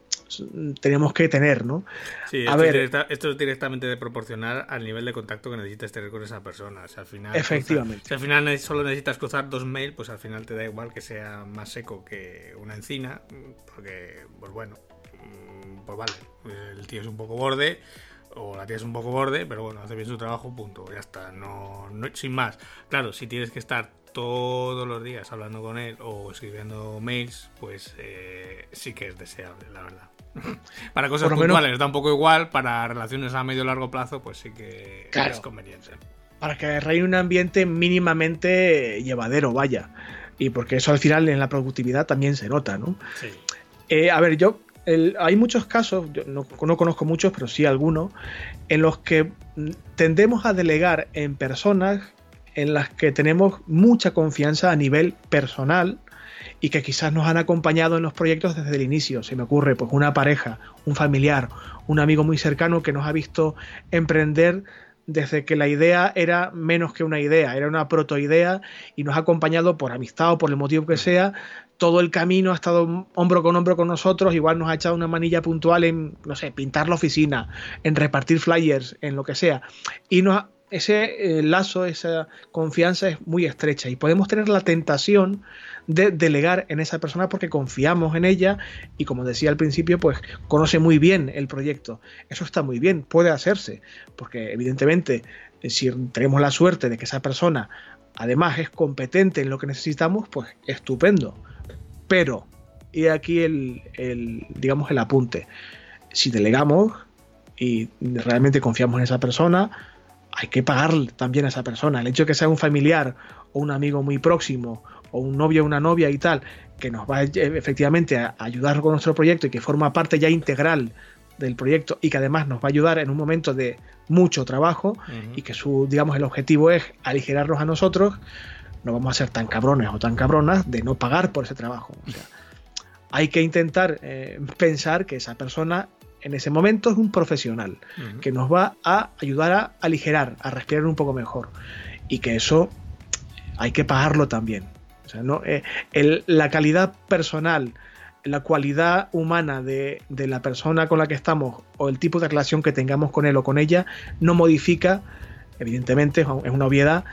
tenemos que tener, ¿no? Sí, esto, ver, esto es directamente proporcionar al nivel de contacto que necesitas tener con esa persona. al final, efectivamente. si al final solo necesitas cruzar dos mails, pues al final te da igual que sea más seco que una encina, porque, pues bueno, mm, pues vale, el tío es un poco borde o la tienes un poco borde, pero bueno, hace bien su trabajo, punto, ya está, no, no sin más. Claro, si tienes que estar todos los días hablando con él o escribiendo mails, pues eh, sí que es deseable, la verdad. para cosas puntuales da un poco igual, para relaciones a medio o largo plazo, pues sí que es conveniente. Para que reine un ambiente mínimamente llevadero, vaya. Y porque eso al final en la productividad también se nota, ¿no? Sí. Eh, a ver, yo hay muchos casos, no, conozco muchos, pero sí algunos, en los que tendemos a delegar en personas en las que tenemos mucha confianza a nivel personal y que quizás nos han acompañado en los proyectos desde el inicio. Se me ocurre pues una pareja, un familiar, un amigo muy cercano que nos ha visto emprender desde que la idea era menos que una idea, era una protoidea y nos ha acompañado por amistad o por el motivo que sea todo el camino ha estado hombro con hombro con nosotros, igual nos ha echado una manilla puntual en, no sé, pintar la oficina, en repartir flyers, en lo que sea. Y nos, ese eh, lazo, esa confianza es muy estrecha y podemos tener la tentación de delegar en esa persona porque confiamos en ella y como decía al principio, pues conoce muy bien el proyecto. Eso está muy bien, puede hacerse, porque evidentemente eh, si tenemos la suerte de que esa persona además es competente en lo que necesitamos, pues estupendo. Pero, y aquí el, digamos, el apunte. Si delegamos y realmente confiamos en esa persona, hay que pagar también a esa persona. El hecho de que sea un familiar o un amigo muy próximo o un novio o una novia y tal, que nos va efectivamente a ayudar con nuestro proyecto y que forma parte ya integral del proyecto y que además nos va a ayudar en un momento de mucho trabajo y que su, digamos, el objetivo es aligerarnos a nosotros, no vamos a ser tan cabrones o tan cabronas de no pagar por ese trabajo. O sea, hay que intentar eh, pensar que esa persona en ese momento es un profesional que nos va a ayudar a aligerar, a respirar un poco mejor y que eso hay que pagarlo también. O sea, no, eh, la calidad personal, la cualidad humana de, de, la persona con la que estamos o el tipo de relación que tengamos con él o con ella no modifica, evidentemente, es una obviedad,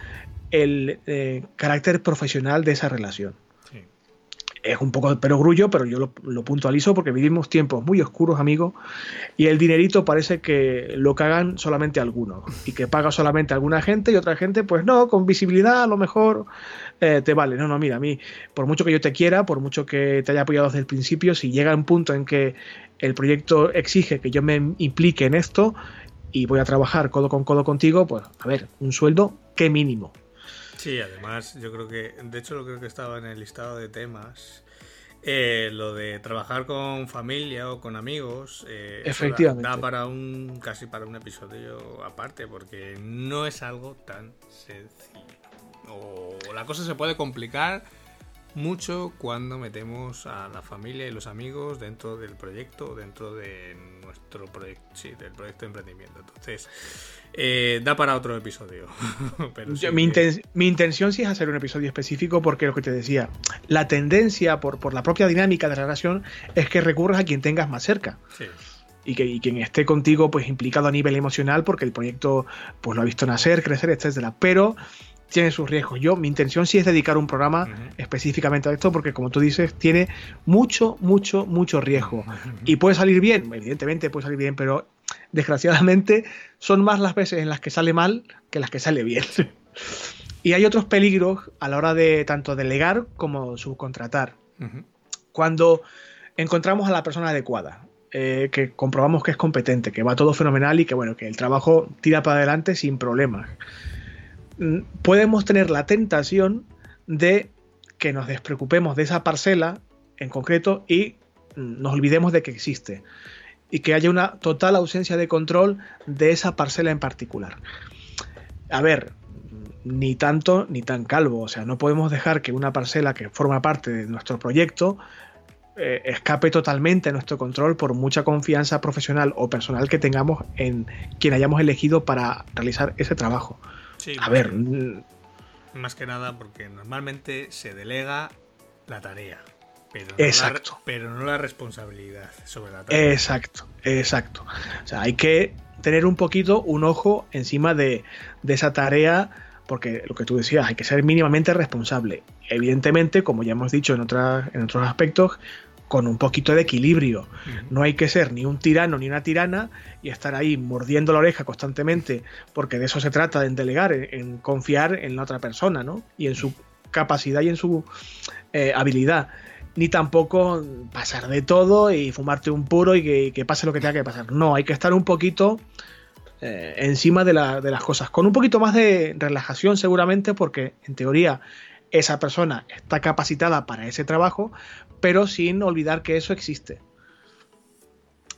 el eh, carácter profesional de esa relación. Es un poco de perogrullo, pero yo lo, puntualizo porque vivimos tiempos muy oscuros, amigo, y el dinerito parece que lo cagan solamente algunos y que paga solamente alguna gente y otra gente, pues no, con visibilidad a lo mejor eh, te vale. No, no, mira, a mí, por mucho que yo te quiera, por mucho que te haya apoyado desde el principio, si llega un punto en que el proyecto exige que yo me implique en esto, y voy a trabajar codo con codo contigo, pues a ver, un sueldo que mínimo. Sí, además yo creo que, de hecho lo creo que estaba en el listado de temas, eh, lo de trabajar con familia o con amigos, eh, efectivamente, da, para un casi para un episodio aparte, porque no es algo tan sencillo. O la cosa se puede complicar mucho cuando metemos a la familia y los amigos dentro del proyecto, dentro de nuestro proyecto, sí, del proyecto de emprendimiento. Entonces, eh, da para otro episodio. mi, intención sí es hacer un episodio específico porque lo que te decía, la tendencia por, por la propia dinámica de la relación es que recurras a quien tengas más cerca. Y que quien esté contigo pues implicado a nivel emocional porque el proyecto pues lo ha visto nacer, crecer, etcétera. Pero tiene sus riesgos. Yo, mi intención sí es dedicar un programa específicamente a esto, porque como tú dices, tiene mucho, mucho, mucho riesgo. Y puede salir bien, evidentemente puede salir bien, pero desgraciadamente son más las veces en las que sale mal que las que sale bien. y hay otros peligros a la hora de tanto delegar como subcontratar. Cuando encontramos a la persona adecuada, eh, que comprobamos que es competente, que va todo fenomenal y que bueno, que el trabajo tira para adelante sin problemas. Mm, podemos tener la tentación de que nos despreocupemos de esa parcela en concreto y mm, nos olvidemos de que existe y que haya una total ausencia de control de esa parcela en particular. A ver, ni tanto ni tan calvo, o sea, no podemos dejar que una parcela que forma parte de nuestro proyecto eh, escape totalmente a nuestro control por mucha confianza profesional o personal que tengamos en quien hayamos elegido para realizar ese trabajo a ver. Más que nada porque normalmente se delega la tarea. Pero no exacto. La, pero no la responsabilidad sobre la tarea. Exacto, exacto. O sea, hay que tener un poquito un ojo encima de, de esa tarea porque lo que tú decías, hay que ser mínimamente responsable. Evidentemente, como ya hemos dicho en, en otros aspectos, con un poquito de equilibrio. No hay que ser ni un tirano ni una tirana y estar ahí mordiendo la oreja constantemente, porque de eso se trata, en delegar, en, confiar en la otra persona, ¿no? Y en su capacidad y en su eh, habilidad. Ni tampoco pasar de todo y fumarte un puro y que, pase lo que tenga que pasar. No, hay que estar un poquito eh, encima de, de las cosas. Con un poquito más de relajación seguramente, porque en teoría esa persona está capacitada para ese trabajo, pero sin olvidar que eso existe.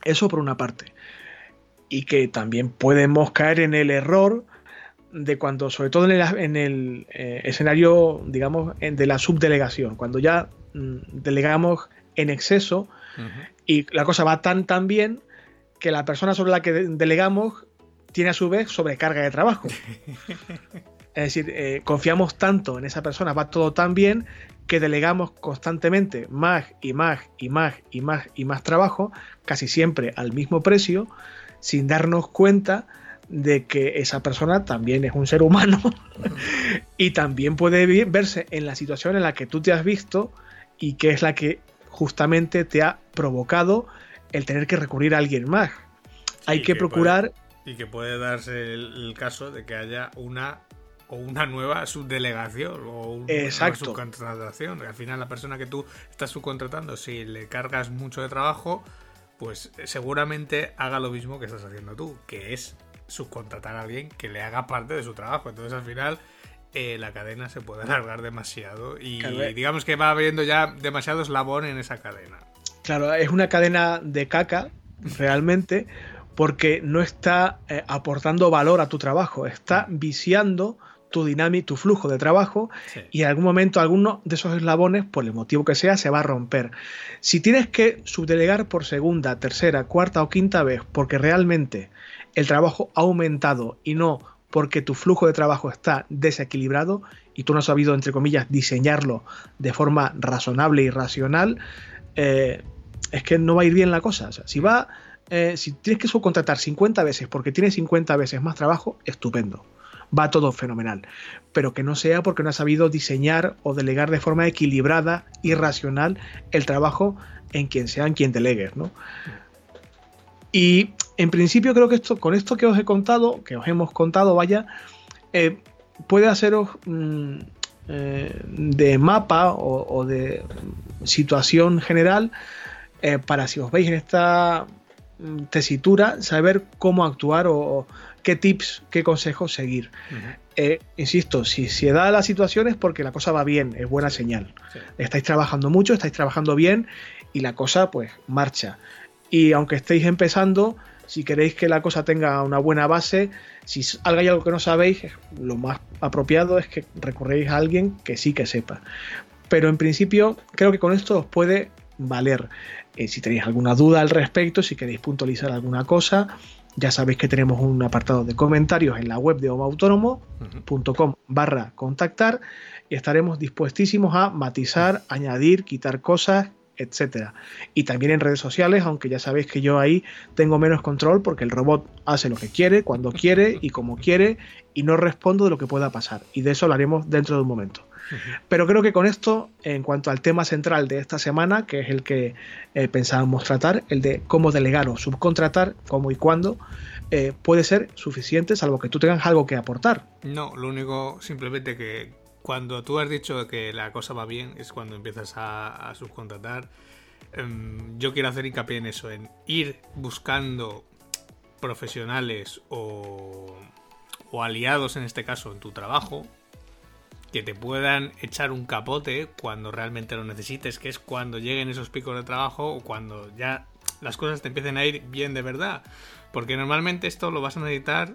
Eso por una parte. Y que también podemos caer en el error de cuando, sobre todo en el, eh, escenario, digamos, de la subdelegación, cuando ya mm, delegamos en exceso y la cosa va tan tan bien que la persona sobre la que delegamos tiene a su vez sobrecarga de trabajo. Es decir, eh, confiamos tanto en esa persona, va todo tan bien que delegamos constantemente más y más y más y más y más trabajo, casi siempre al mismo precio, sin darnos cuenta de que esa persona también es un ser humano y también puede verse en la situación en la que tú te has visto y que es la que justamente te ha provocado el tener que recurrir a alguien más. Hay que, procurar... y que puede darse el, caso de que haya una o una nueva subdelegación o una subcontratación. Al final la persona que tú estás subcontratando, si le cargas mucho de trabajo, pues seguramente haga lo mismo que estás haciendo tú, que es subcontratar a alguien que le haga parte de su trabajo. Entonces al final eh, la cadena se puede alargar demasiado y digamos que va habiendo ya demasiado eslabón en esa cadena. Claro, es una cadena de caca, realmente, porque no está eh, aportando valor a tu trabajo, está viciando tu dinámica, tu flujo de trabajo y en algún momento alguno de esos eslabones, por el motivo que sea, se va a romper. Si tienes que subdelegar por segunda, tercera, cuarta o quinta vez porque realmente el trabajo ha aumentado y no porque tu flujo de trabajo está desequilibrado y tú no has sabido, entre comillas, diseñarlo de forma razonable y racional, eh, es que no va a ir bien la cosa. si va, eh, si tienes que subcontratar 50 veces porque tienes 50 veces más trabajo, estupendo va todo fenomenal. Pero que no sea porque no ha sabido diseñar o delegar de forma equilibrada y racional el trabajo en quien sea, en quien delegues, ¿no? Y en principio creo que esto, con esto que os he contado, que os hemos contado, vaya, eh, puede haceros mm, eh, de mapa o, de situación general eh, para si os veis en esta mm, tesitura saber cómo actuar o, qué tips, qué consejos seguir. Eh, insisto, si se da la situación es porque la cosa va bien, es buena señal. Estáis trabajando mucho, estáis trabajando bien y la cosa pues marcha. Y aunque estéis empezando, si queréis que la cosa tenga una buena base, si hay algo que no sabéis, lo más apropiado es que recurréis a alguien que sí que sepa. Pero en principio creo que con esto os puede valer. Eh, si tenéis alguna duda al respecto, si queréis puntualizar alguna cosa, ya sabéis que tenemos un apartado de comentarios en la web de homoautónomo.com barra contactar y estaremos dispuestísimos a matizar, añadir, quitar cosas, etcétera. Y también en redes sociales, aunque ya sabéis que yo ahí tengo menos control porque el robot hace lo que quiere, cuando quiere y como quiere y no respondo de lo que pueda pasar. Y de eso hablaremos dentro de un momento. Pero creo que con esto, en cuanto al tema central de esta semana, que es el que eh, pensábamos tratar, el de cómo delegar o subcontratar, cómo y cuándo, eh, puede ser suficiente, salvo que tú tengas algo que aportar. No, lo único simplemente que cuando tú has dicho que la cosa va bien es cuando empiezas a, subcontratar. Em, yo quiero hacer hincapié en eso, en ir buscando profesionales o, o aliados en este caso en tu trabajo que te puedan echar un capote cuando realmente lo necesites, que es cuando lleguen esos picos de trabajo o cuando ya las cosas te empiecen a ir bien de verdad. Porque normalmente esto lo vas a necesitar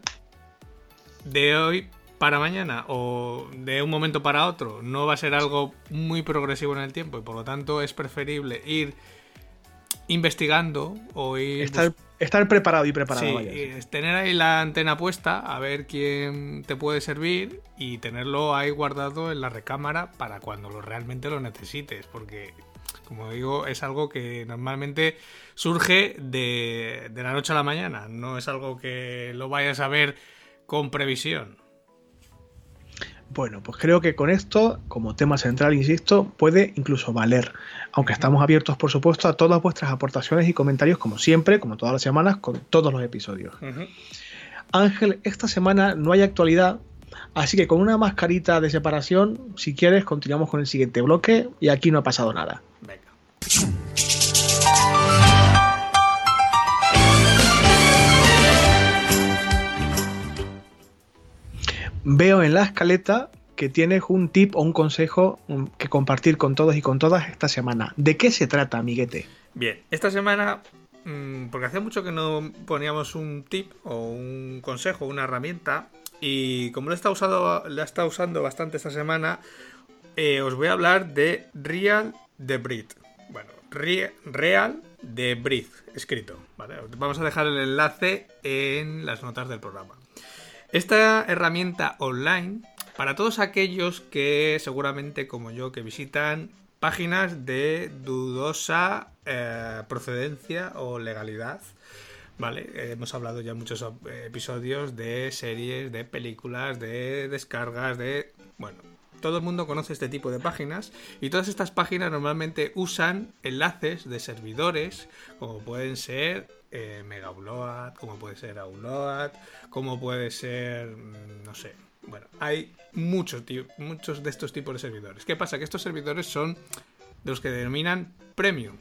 de hoy para mañana o de un momento para otro. No va a ser algo muy progresivo en el tiempo y por lo tanto es preferible ir investigando o ir estar preparado y preparado. Sí, tener ahí la antena puesta, a ver quién te puede servir y tenerlo ahí guardado en la recámara para cuando lo realmente lo necesites, porque como digo, es algo que normalmente surge de, de la noche a la mañana, no es algo que lo vayas a ver con previsión. Bueno, pues creo que con esto, como tema central, insisto, puede incluso valer, aunque estamos abiertos, por supuesto, a todas vuestras aportaciones y comentarios, como siempre, como todas las semanas, con todos los episodios. Ángel, esta semana no hay actualidad, así que con una mascarita de separación, si quieres, continuamos con el siguiente bloque y aquí no ha pasado nada. Venga. Veo en la escaleta que tienes un tip o un consejo mm, que compartir con todos y con todas esta semana. ¿De qué se trata, amiguete? Bien, esta semana, mm, porque hace mucho que no poníamos un tip o un consejo, una herramienta, y como lo he estado usando, estado usando bastante esta semana, eh, os voy a hablar de Real de Breed. Bueno, Real de Breed, escrito. Vamos a dejar el enlace en las notas del programa. Esta herramienta online, para todos aquellos que seguramente como yo, que visitan páginas de dudosa eh, procedencia o legalidad, ¿vale? hemos hablado ya en muchos episodios de series, de películas, de descargas, de... Bueno, todo el mundo conoce este tipo de páginas y todas estas páginas normalmente usan enlaces de servidores como pueden ser eh, Mega Upload, como puede ser Upload, como puede ser, mm, no sé, bueno, hay muchos, muchos de estos tipos de servidores. ¿Qué pasa? Que estos servidores son de los que denominan premium.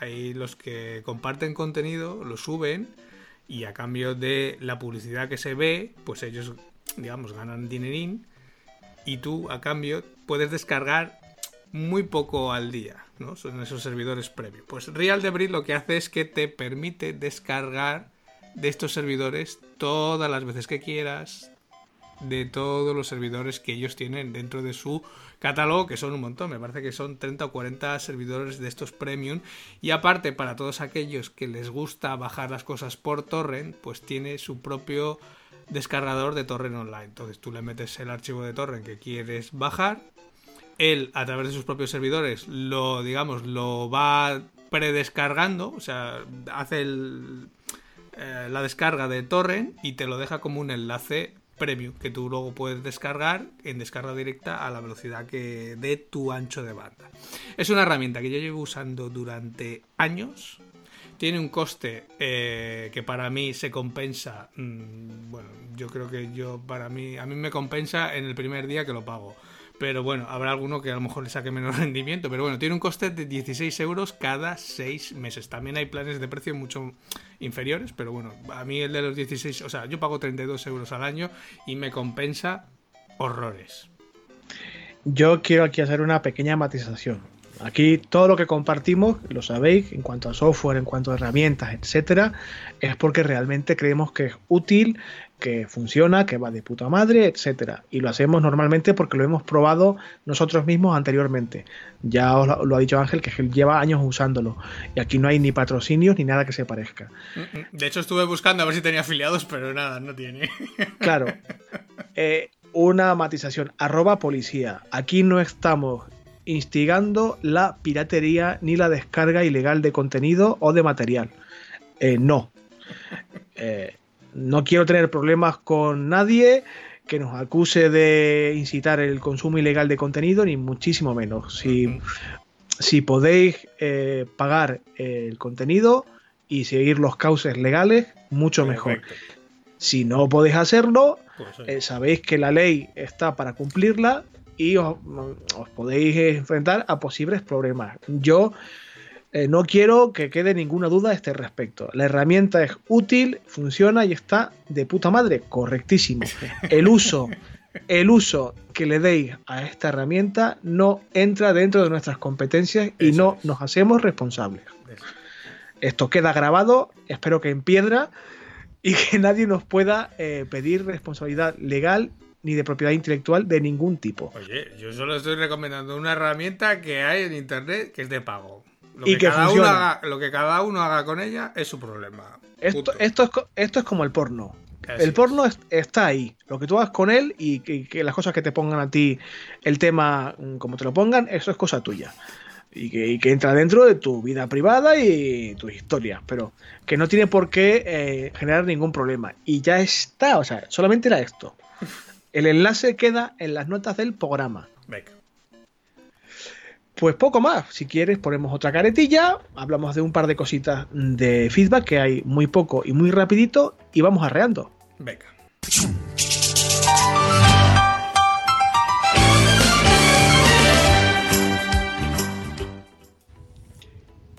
Hay los que comparten contenido, lo suben y a cambio de la publicidad que se ve, pues ellos, digamos, ganan dinerín y tú a cambio puedes descargar muy poco al día, ¿no? Son esos servidores premium. Pues Real Debris lo que hace es que te permite descargar de estos servidores todas las veces que quieras, de todos los servidores que ellos tienen dentro de su catálogo, que son un montón, me parece que son 30 o 40 servidores de estos premium. Y aparte, para todos aquellos que les gusta bajar las cosas por torrent, pues tiene su propio descargador de torrent online. Entonces tú le metes el archivo de torrent que quieres bajar él a través de sus propios servidores lo, digamos, lo va predescargando, o sea, hace eh, la descarga de torrent y te lo deja como un enlace premium que tú luego puedes descargar en descarga directa a la velocidad que de tu ancho de banda. Es una herramienta que yo llevo usando durante años. Tiene un coste eh, que para mí se compensa. Mm, bueno, yo creo que yo para mí a mí me compensa en el primer día que lo pago Pero bueno, habrá alguno que a lo mejor le saque menos rendimiento. Pero bueno, tiene un coste de 16 euros cada 6 meses. También hay planes de precio mucho inferiores, pero bueno, a mí el de los 16, o sea, yo pago 32 euros al año y me compensa horrores. Yo quiero aquí hacer una pequeña matización. Aquí todo lo que compartimos, lo sabéis, en cuanto a software, en cuanto a herramientas, etcétera, es porque realmente creemos que es útil, que funciona, que va de puta madre, etcétera. Y lo hacemos normalmente porque lo hemos probado nosotros mismos anteriormente. Ya os lo, ha dicho Ángel, que él lleva años usándolo. Y aquí no hay ni patrocinios ni nada que se parezca. Mm, mm. De hecho, estuve buscando a ver si tenía afiliados, pero nada, no tiene. Claro. Eh, una matización. Arroba policía. Aquí no estamos instigando la piratería ni la descarga ilegal de contenido o de material. Eh, no. Eh, no quiero tener problemas con nadie que nos acuse de incitar el consumo ilegal de contenido, ni muchísimo menos. Si, si podéis eh, pagar el contenido y seguir los cauces legales, mucho mejor. Si no podéis hacerlo, pues sabéis que la ley está para cumplirla y os, podéis enfrentar a posibles problemas. Yo eh, no quiero que quede ninguna duda a este respecto. La herramienta es útil, funciona y está de puta madre, correctísimo. El uso, el uso que le deis a esta herramienta no entra dentro de nuestras competencias y no nos hacemos responsables. Esto queda grabado, espero que en piedra y que nadie nos pueda eh, pedir responsabilidad legal ni de propiedad intelectual de ningún tipo. Oye, yo solo estoy recomendando una herramienta que hay en internet que es de pago. Lo que, cada uno haga, lo que cada uno haga con ella es su problema. Esto, esto, es, esto es como el porno. el porno está ahí. Lo que tú hagas con él y que, las cosas que te pongan a ti, el tema mm, como te lo pongan, eso es cosa tuya. Y que, entra dentro de tu vida privada y tus historias. Pero que no tiene por qué eh, generar ningún problema. Y ya está. O sea, solamente era esto. El enlace queda en las notas del programa. Venga. Pues poco más. Si quieres, ponemos otra caretilla, hablamos de un par de cositas de feedback que hay muy poco y muy rapidito y vamos arreando. Venga.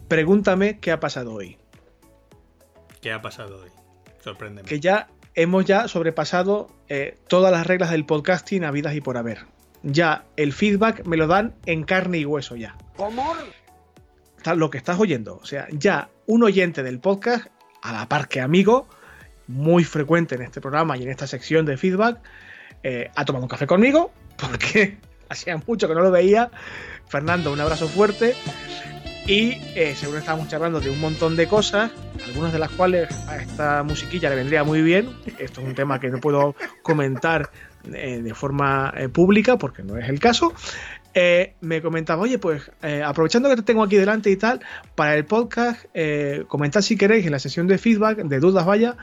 Pregúntame qué ha pasado hoy. ¿Qué ha pasado hoy? Sorpréndeme. Que ya hemos ya sobrepasado eh, todas las reglas del podcasting habidas y por haber. Ya el feedback me lo dan en carne y hueso ya. ¿Cómo? Lo que estás oyendo. O sea, ya un oyente del podcast, a la par que amigo, muy frecuente en este programa y en esta sección de feedback, eh, ha tomado un café conmigo, porque hacía mucho que no lo veía. Fernando, un abrazo fuerte. Y eh, según estábamos charlando de un montón de cosas, algunas de las cuales a esta musiquilla le vendría muy bien. Esto es un tema que no puedo comentar eh, de forma eh, pública porque no es el caso. me comentaba, oye, pues aprovechando que te tengo aquí delante y tal, para el podcast, comentad si queréis en la sesión de feedback, de dudas, vaya,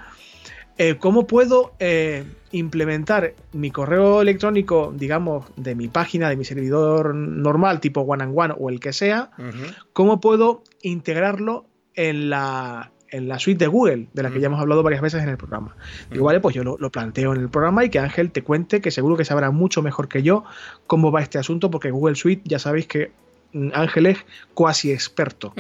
eh, ¿Cómo puedo eh, implementar mi correo electrónico, digamos, de mi página, de mi servidor normal, tipo one and one o el que sea? ¿Cómo puedo integrarlo en la, en la suite de Google, de la que ya hemos hablado varias veces en el programa? Digo, vale, pues yo lo, planteo en el programa y que Ángel te cuente, que seguro que sabrá mucho mejor que yo cómo va este asunto, porque Google Suite ya sabéis que mm, Ángel es cuasi experto.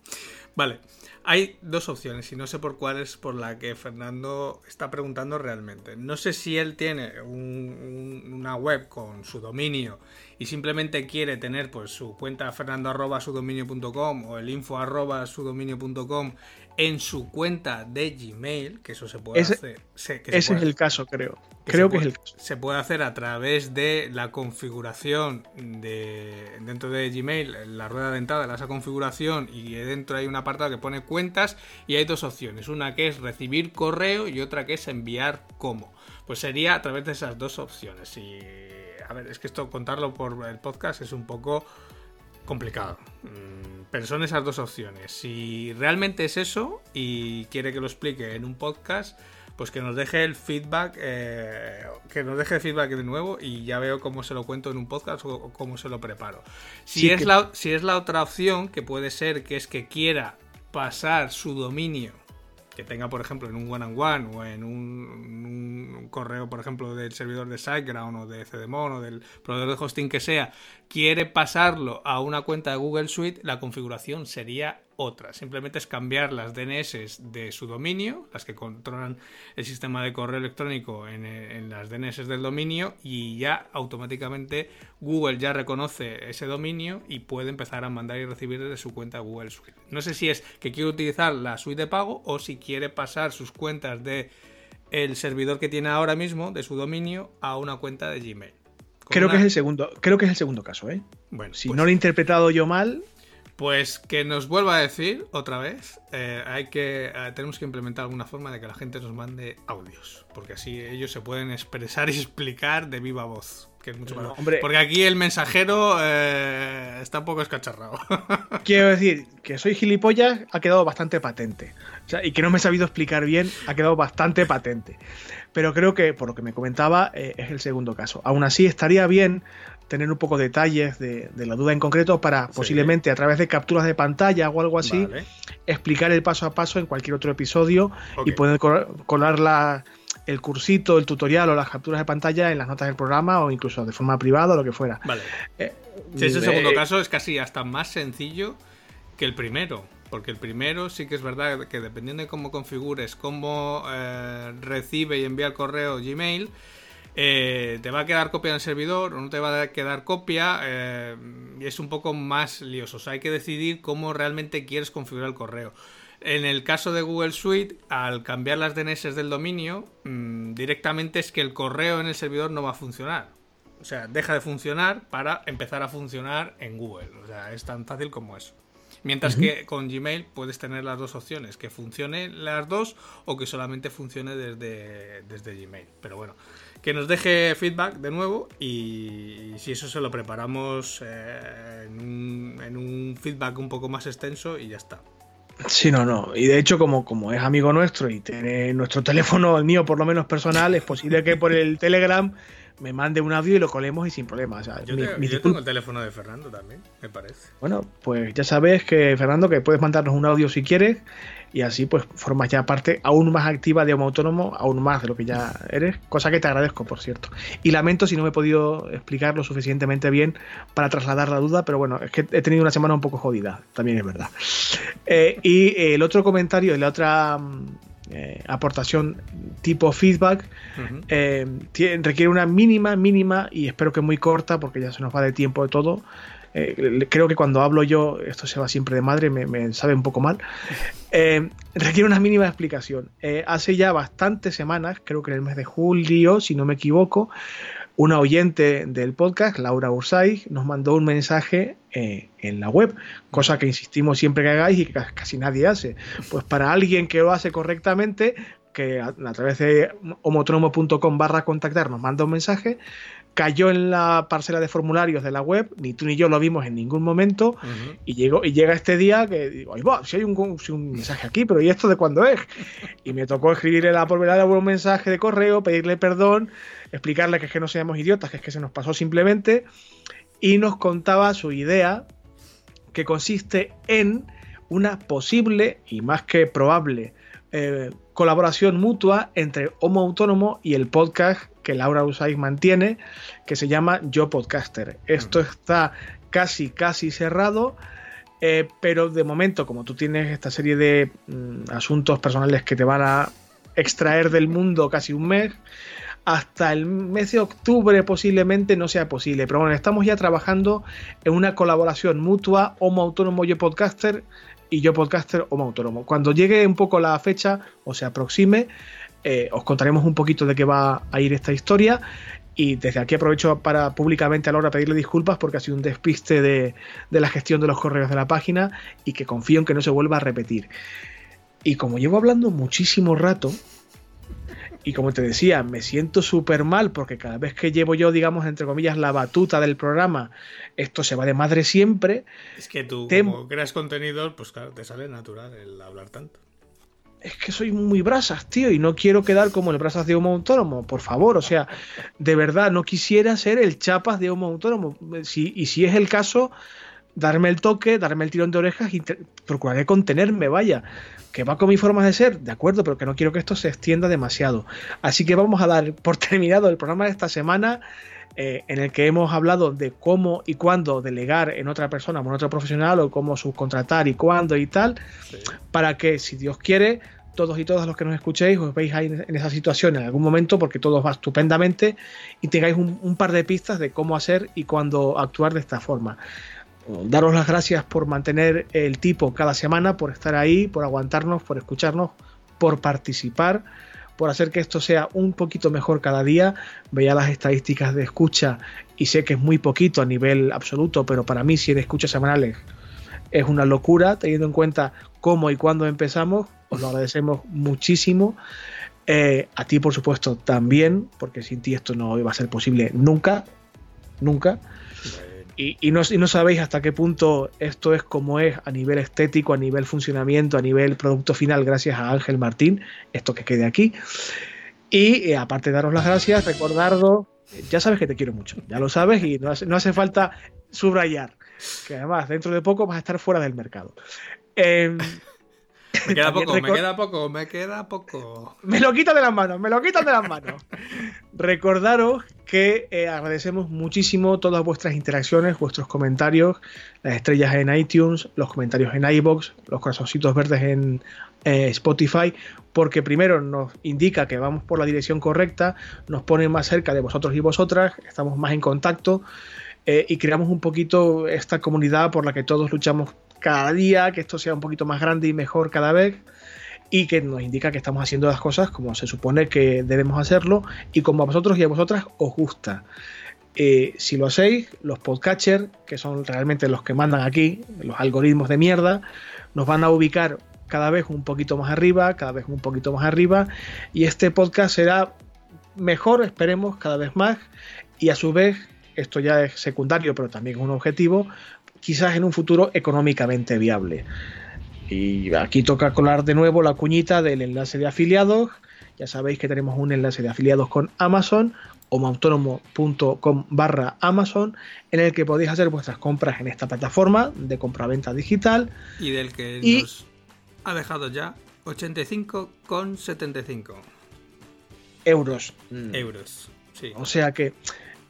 vale. Hay dos opciones y no sé por cuál es por la que Fernando está preguntando realmente. No sé si él tiene una web con su dominio y simplemente quiere tener pues su cuenta fernando o el info arroba en su cuenta de Gmail, que eso se puede hacer. ese es el caso, creo. creo que es el caso. Se puede hacer a través de la configuración de dentro de Gmail, la rueda de entrada de esa configuración y dentro hay un apartado que pone cuentas y hay dos opciones, una que es recibir correo y otra que es enviar como. Pues sería a través de esas dos opciones. Y a ver, es que esto contarlo por el podcast es un poco complicado. Mm, pero son esas dos opciones. Si realmente es eso y quiere que lo explique en un podcast, pues que nos deje el feedback, eh, que nos deje el feedback de nuevo y ya veo cómo se lo cuento en un podcast o, cómo se lo preparo. Si, es la, si es la otra opción, que puede ser que es que quiera pasar su dominio tenga, por ejemplo, en un one-on-one o en un, correo, por ejemplo, del servidor de SiteGround o de CDMON o del proveedor de hosting que sea, quiere pasarlo a una cuenta de Google Suite, la configuración sería otra. Simplemente es cambiar las DNS de su dominio, las que controlan el sistema de correo electrónico en, en, las DNS del dominio y ya automáticamente Google ya reconoce ese dominio y puede empezar a mandar y recibir desde su cuenta Google Suite. No sé si es que quiere utilizar la suite de pago o si quiere pasar sus cuentas de el servidor que tiene ahora mismo de su dominio a una cuenta de Gmail. Creo que es el segundo, creo que es el segundo caso, ¿eh? Bueno, si pues no lo he interpretado yo mal, pues que nos vuelva a decir otra vez, eh, hay que eh, tenemos que implementar alguna forma de que la gente nos mande audios, porque así ellos se pueden expresar y explicar de viva voz, que es mucho más. Porque aquí el mensajero eh, está un poco escacharrado. Quiero decir que soy gilipollas ha quedado bastante patente, y que no me he sabido explicar bien ha quedado bastante patente. Pero creo que por lo que me comentaba es el segundo caso. Aún así estaría bien tener un poco de detalles de, la duda en concreto para posiblemente a través de capturas de pantalla o algo así explicar el paso a paso en cualquier otro episodio y poder colar la, el cursito, el tutorial o las capturas de pantalla en las notas del programa o incluso de forma privada o lo que fuera. Vale. Eh, ese segundo caso es casi hasta más sencillo que el primero. Porque el primero sí que es verdad que dependiendo de cómo configures, cómo eh, recibe y envía el correo Gmail, eh, te va a quedar copia en el servidor o no te va a quedar copia eh, y es un poco más lioso. O sea, hay que decidir cómo realmente quieres configurar el correo. En el caso de Google Suite, al cambiar las DNS del dominio, mm, directamente es que el correo en el servidor no va a funcionar. O sea, deja de funcionar para empezar a funcionar en Google. O sea, es tan fácil como eso. Mientras que con Gmail puedes tener las dos opciones, que funcione las dos o que solamente funcione desde, desde Gmail. Pero bueno, que nos deje feedback de nuevo y si eso se lo preparamos eh, en, un, feedback un poco más extenso y ya está. Sí, no, no. Y de hecho, como, como es amigo nuestro y tiene nuestro teléfono, el mío por lo menos personal, es posible que por el Telegram me mande un audio y lo colemos y sin problema. yo, tengo el teléfono de Fernando también, me parece. Bueno, pues ya sabes que, Fernando, que puedes mandarnos un audio si quieres y así pues formas ya parte aún más activa de Homo Autónomo, aún más de lo que ya eres, cosa que te agradezco, por cierto. Y lamento si no me he podido explicar lo suficientemente bien para trasladar la duda, pero bueno, es que he tenido una semana un poco jodida, también es verdad. Eh, y el otro comentario, la otra mm, eh, aportación tipo feedback eh, requiere una mínima, mínima, y espero que muy corta, porque ya se nos va de tiempo de todo, eh, creo que cuando hablo yo, esto se va siempre de madre, me, sabe un poco mal, eh, requiere una mínima explicación. Eh, hace ya bastantes semanas, creo que en el mes de julio, si no me equivoco, una oyente del podcast, Laura Ursay, nos mandó un mensaje en la web, cosa que insistimos siempre que hagáis y que casi nadie hace. Pues para alguien que lo hace correctamente, que a, través de homotromo.com barra contactar nos manda un mensaje, cayó en la parcela de formularios de la web, ni tú ni yo lo vimos en ningún momento, y, llegó, y llega este día que digo, si hay un, mensaje aquí, pero ¿y esto de cuándo es? Y me tocó escribirle la por un mensaje de correo, pedirle perdón, explicarle que es que no seamos idiotas, que es que se nos pasó simplemente, y nos contaba su idea, que consiste en una posible y más que probable eh, colaboración mutua entre Homo Autónomo y el podcast que Laura Usais mantiene, que se llama Yo Podcaster. Esto está casi, casi cerrado. Eh, pero de momento, como tú tienes esta serie de mm, asuntos personales que te van a extraer del mundo casi un mes, hasta el mes de octubre posiblemente no sea posible. Pero bueno, estamos ya trabajando en una colaboración mutua Homo Autónomo Yo Podcaster y Yo Podcaster Homo Autónomo. Cuando llegue un poco la fecha o se aproxime, eh, os contaremos un poquito de qué va a ir esta historia. Y desde aquí aprovecho para públicamente a Laura pedirle disculpas porque ha sido un despiste de, la gestión de los correos de la página y que confío en que no se vuelva a repetir. Y como llevo hablando muchísimo rato, y como te decía, me siento súper mal porque cada vez que llevo yo, digamos, entre comillas, la batuta del programa, esto se va de madre siempre. Es que tú, como creas contenido, pues claro, te sale natural el hablar tanto es que soy muy brasas, tío, y no quiero quedar como el brasas de Homo Autónomo, por favor, o sea, de verdad, no quisiera ser el chapas de Homo Autónomo. Si, y si es el caso, darme el toque, darme el tirón de orejas y procuraré contenerme, vaya. Que va con mi forma de ser, de acuerdo, pero que no quiero que esto se extienda demasiado. Así que vamos a dar por terminado el programa de esta semana. Eh, en el que hemos hablado de cómo y cuándo delegar en otra persona, en otro profesional, o cómo subcontratar y cuándo y tal, para que, si Dios quiere, todos y todas los que nos escuchéis os veis ahí en esa situación en algún momento porque todo va estupendamente y tengáis un, par de pistas de cómo hacer y cuándo actuar de esta forma. Daros las gracias por mantener el tipo cada semana, por estar ahí, por aguantarnos, por escucharnos, por participar, por hacer que esto sea un poquito mejor cada día. Veía las estadísticas de escucha y sé que es muy poquito a nivel absoluto, pero para mí si de escuchas semanales es una locura, teniendo en cuenta cómo y cuándo empezamos. Os lo agradecemos muchísimo. Eh, a ti, por supuesto, también, porque sin ti esto no iba a ser posible nunca. Nunca. Y, no, sabéis hasta qué punto esto es como es a nivel estético, a nivel funcionamiento, a nivel producto final, gracias a Ángel Martín, esto que quede aquí. Y eh, aparte de daros las gracias, recordarlo, ya sabes que te quiero mucho, ya lo sabes y no hace falta subrayar que además dentro de poco vas a estar fuera del mercado. Em, me queda poco, me queda poco, me queda poco. Me lo quitan de las manos, me lo quitan de las manos. Recordaros que eh, agradecemos muchísimo todas vuestras interacciones, vuestros comentarios, las estrellas en iTunes, los comentarios en iBox, los corazoncitos verdes en eh, Spotify, porque primero nos indica que vamos por la dirección correcta, nos pone más cerca de vosotros y vosotras, estamos más en contacto. Eh, y creamos un poquito esta comunidad por la que todos luchamos cada día, que esto sea un poquito más grande y mejor cada vez y que nos indica que estamos haciendo las cosas como se supone que debemos hacerlo y como a vosotros y a vosotras os gusta. Eh, si lo hacéis, los podcatchers, que son realmente los que mandan aquí, los algoritmos de mierda, nos van a ubicar cada vez un poquito más arriba, cada vez un poquito más arriba, y este podcast será mejor, esperemos, cada vez más, y a su vez esto ya es secundario, pero también es un objetivo, quizás en un futuro económicamente viable. Y aquí toca colar de nuevo la cuñita del enlace de afiliados. Ya sabéis que tenemos un enlace de afiliados con Amazon homoautónomo.com barra Amazon en el que podéis hacer vuestras compras en esta plataforma de compra-venta digital. Y del que nos ha dejado ya 85,75 euros. Euros, sí. O sea que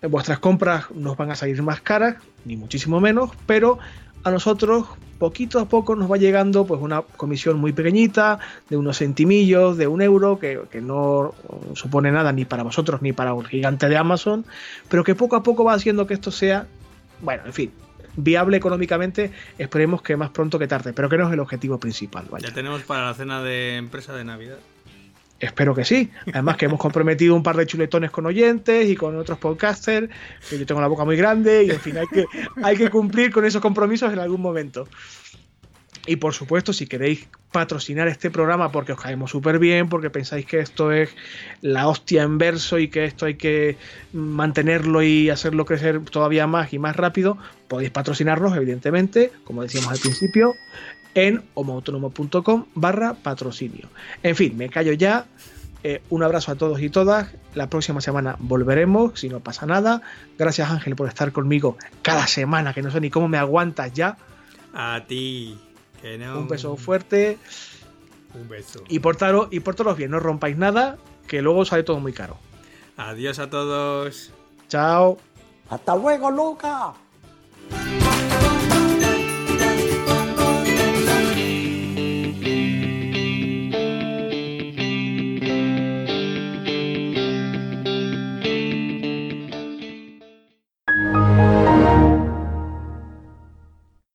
vuestras compras nos van a salir más caras, ni muchísimo menos, pero a nosotros poquito a poco nos va llegando pues una comisión muy pequeñita, de unos centimillos, de un euro, que, no supone nada ni para vosotros ni para un gigante de Amazon, pero que poco a poco va haciendo que esto sea, bueno, en fin, viable económicamente, esperemos que más pronto que tarde, pero que no es el objetivo principal. Ya tenemos para la cena de empresa de Navidad. Espero que sí. Además que hemos comprometido un par de chuletones con oyentes y con otros podcasters, que yo tengo la boca muy grande y en fin, hay que, hay que cumplir con esos compromisos en algún momento. Y por supuesto, si queréis patrocinar este programa porque os caemos súper bien, porque pensáis que esto es la hostia en verso y que esto hay que mantenerlo y hacerlo crecer todavía más y más rápido, podéis patrocinarnos, evidentemente, como decíamos al principio, en homoautónomo.com barra patrocinio. En fin, me callo ya. Eh, un abrazo a todos y todas. La próxima semana volveremos, si no pasa nada. Gracias Ángel por estar conmigo cada semana, que no sé ni cómo me aguantas ya. A ti. Que no. Un beso fuerte. Un beso. Y portaros, y portaros bien, no rompáis nada, que luego sale todo muy caro. Adiós a todos. Chao. Hasta luego, Luca.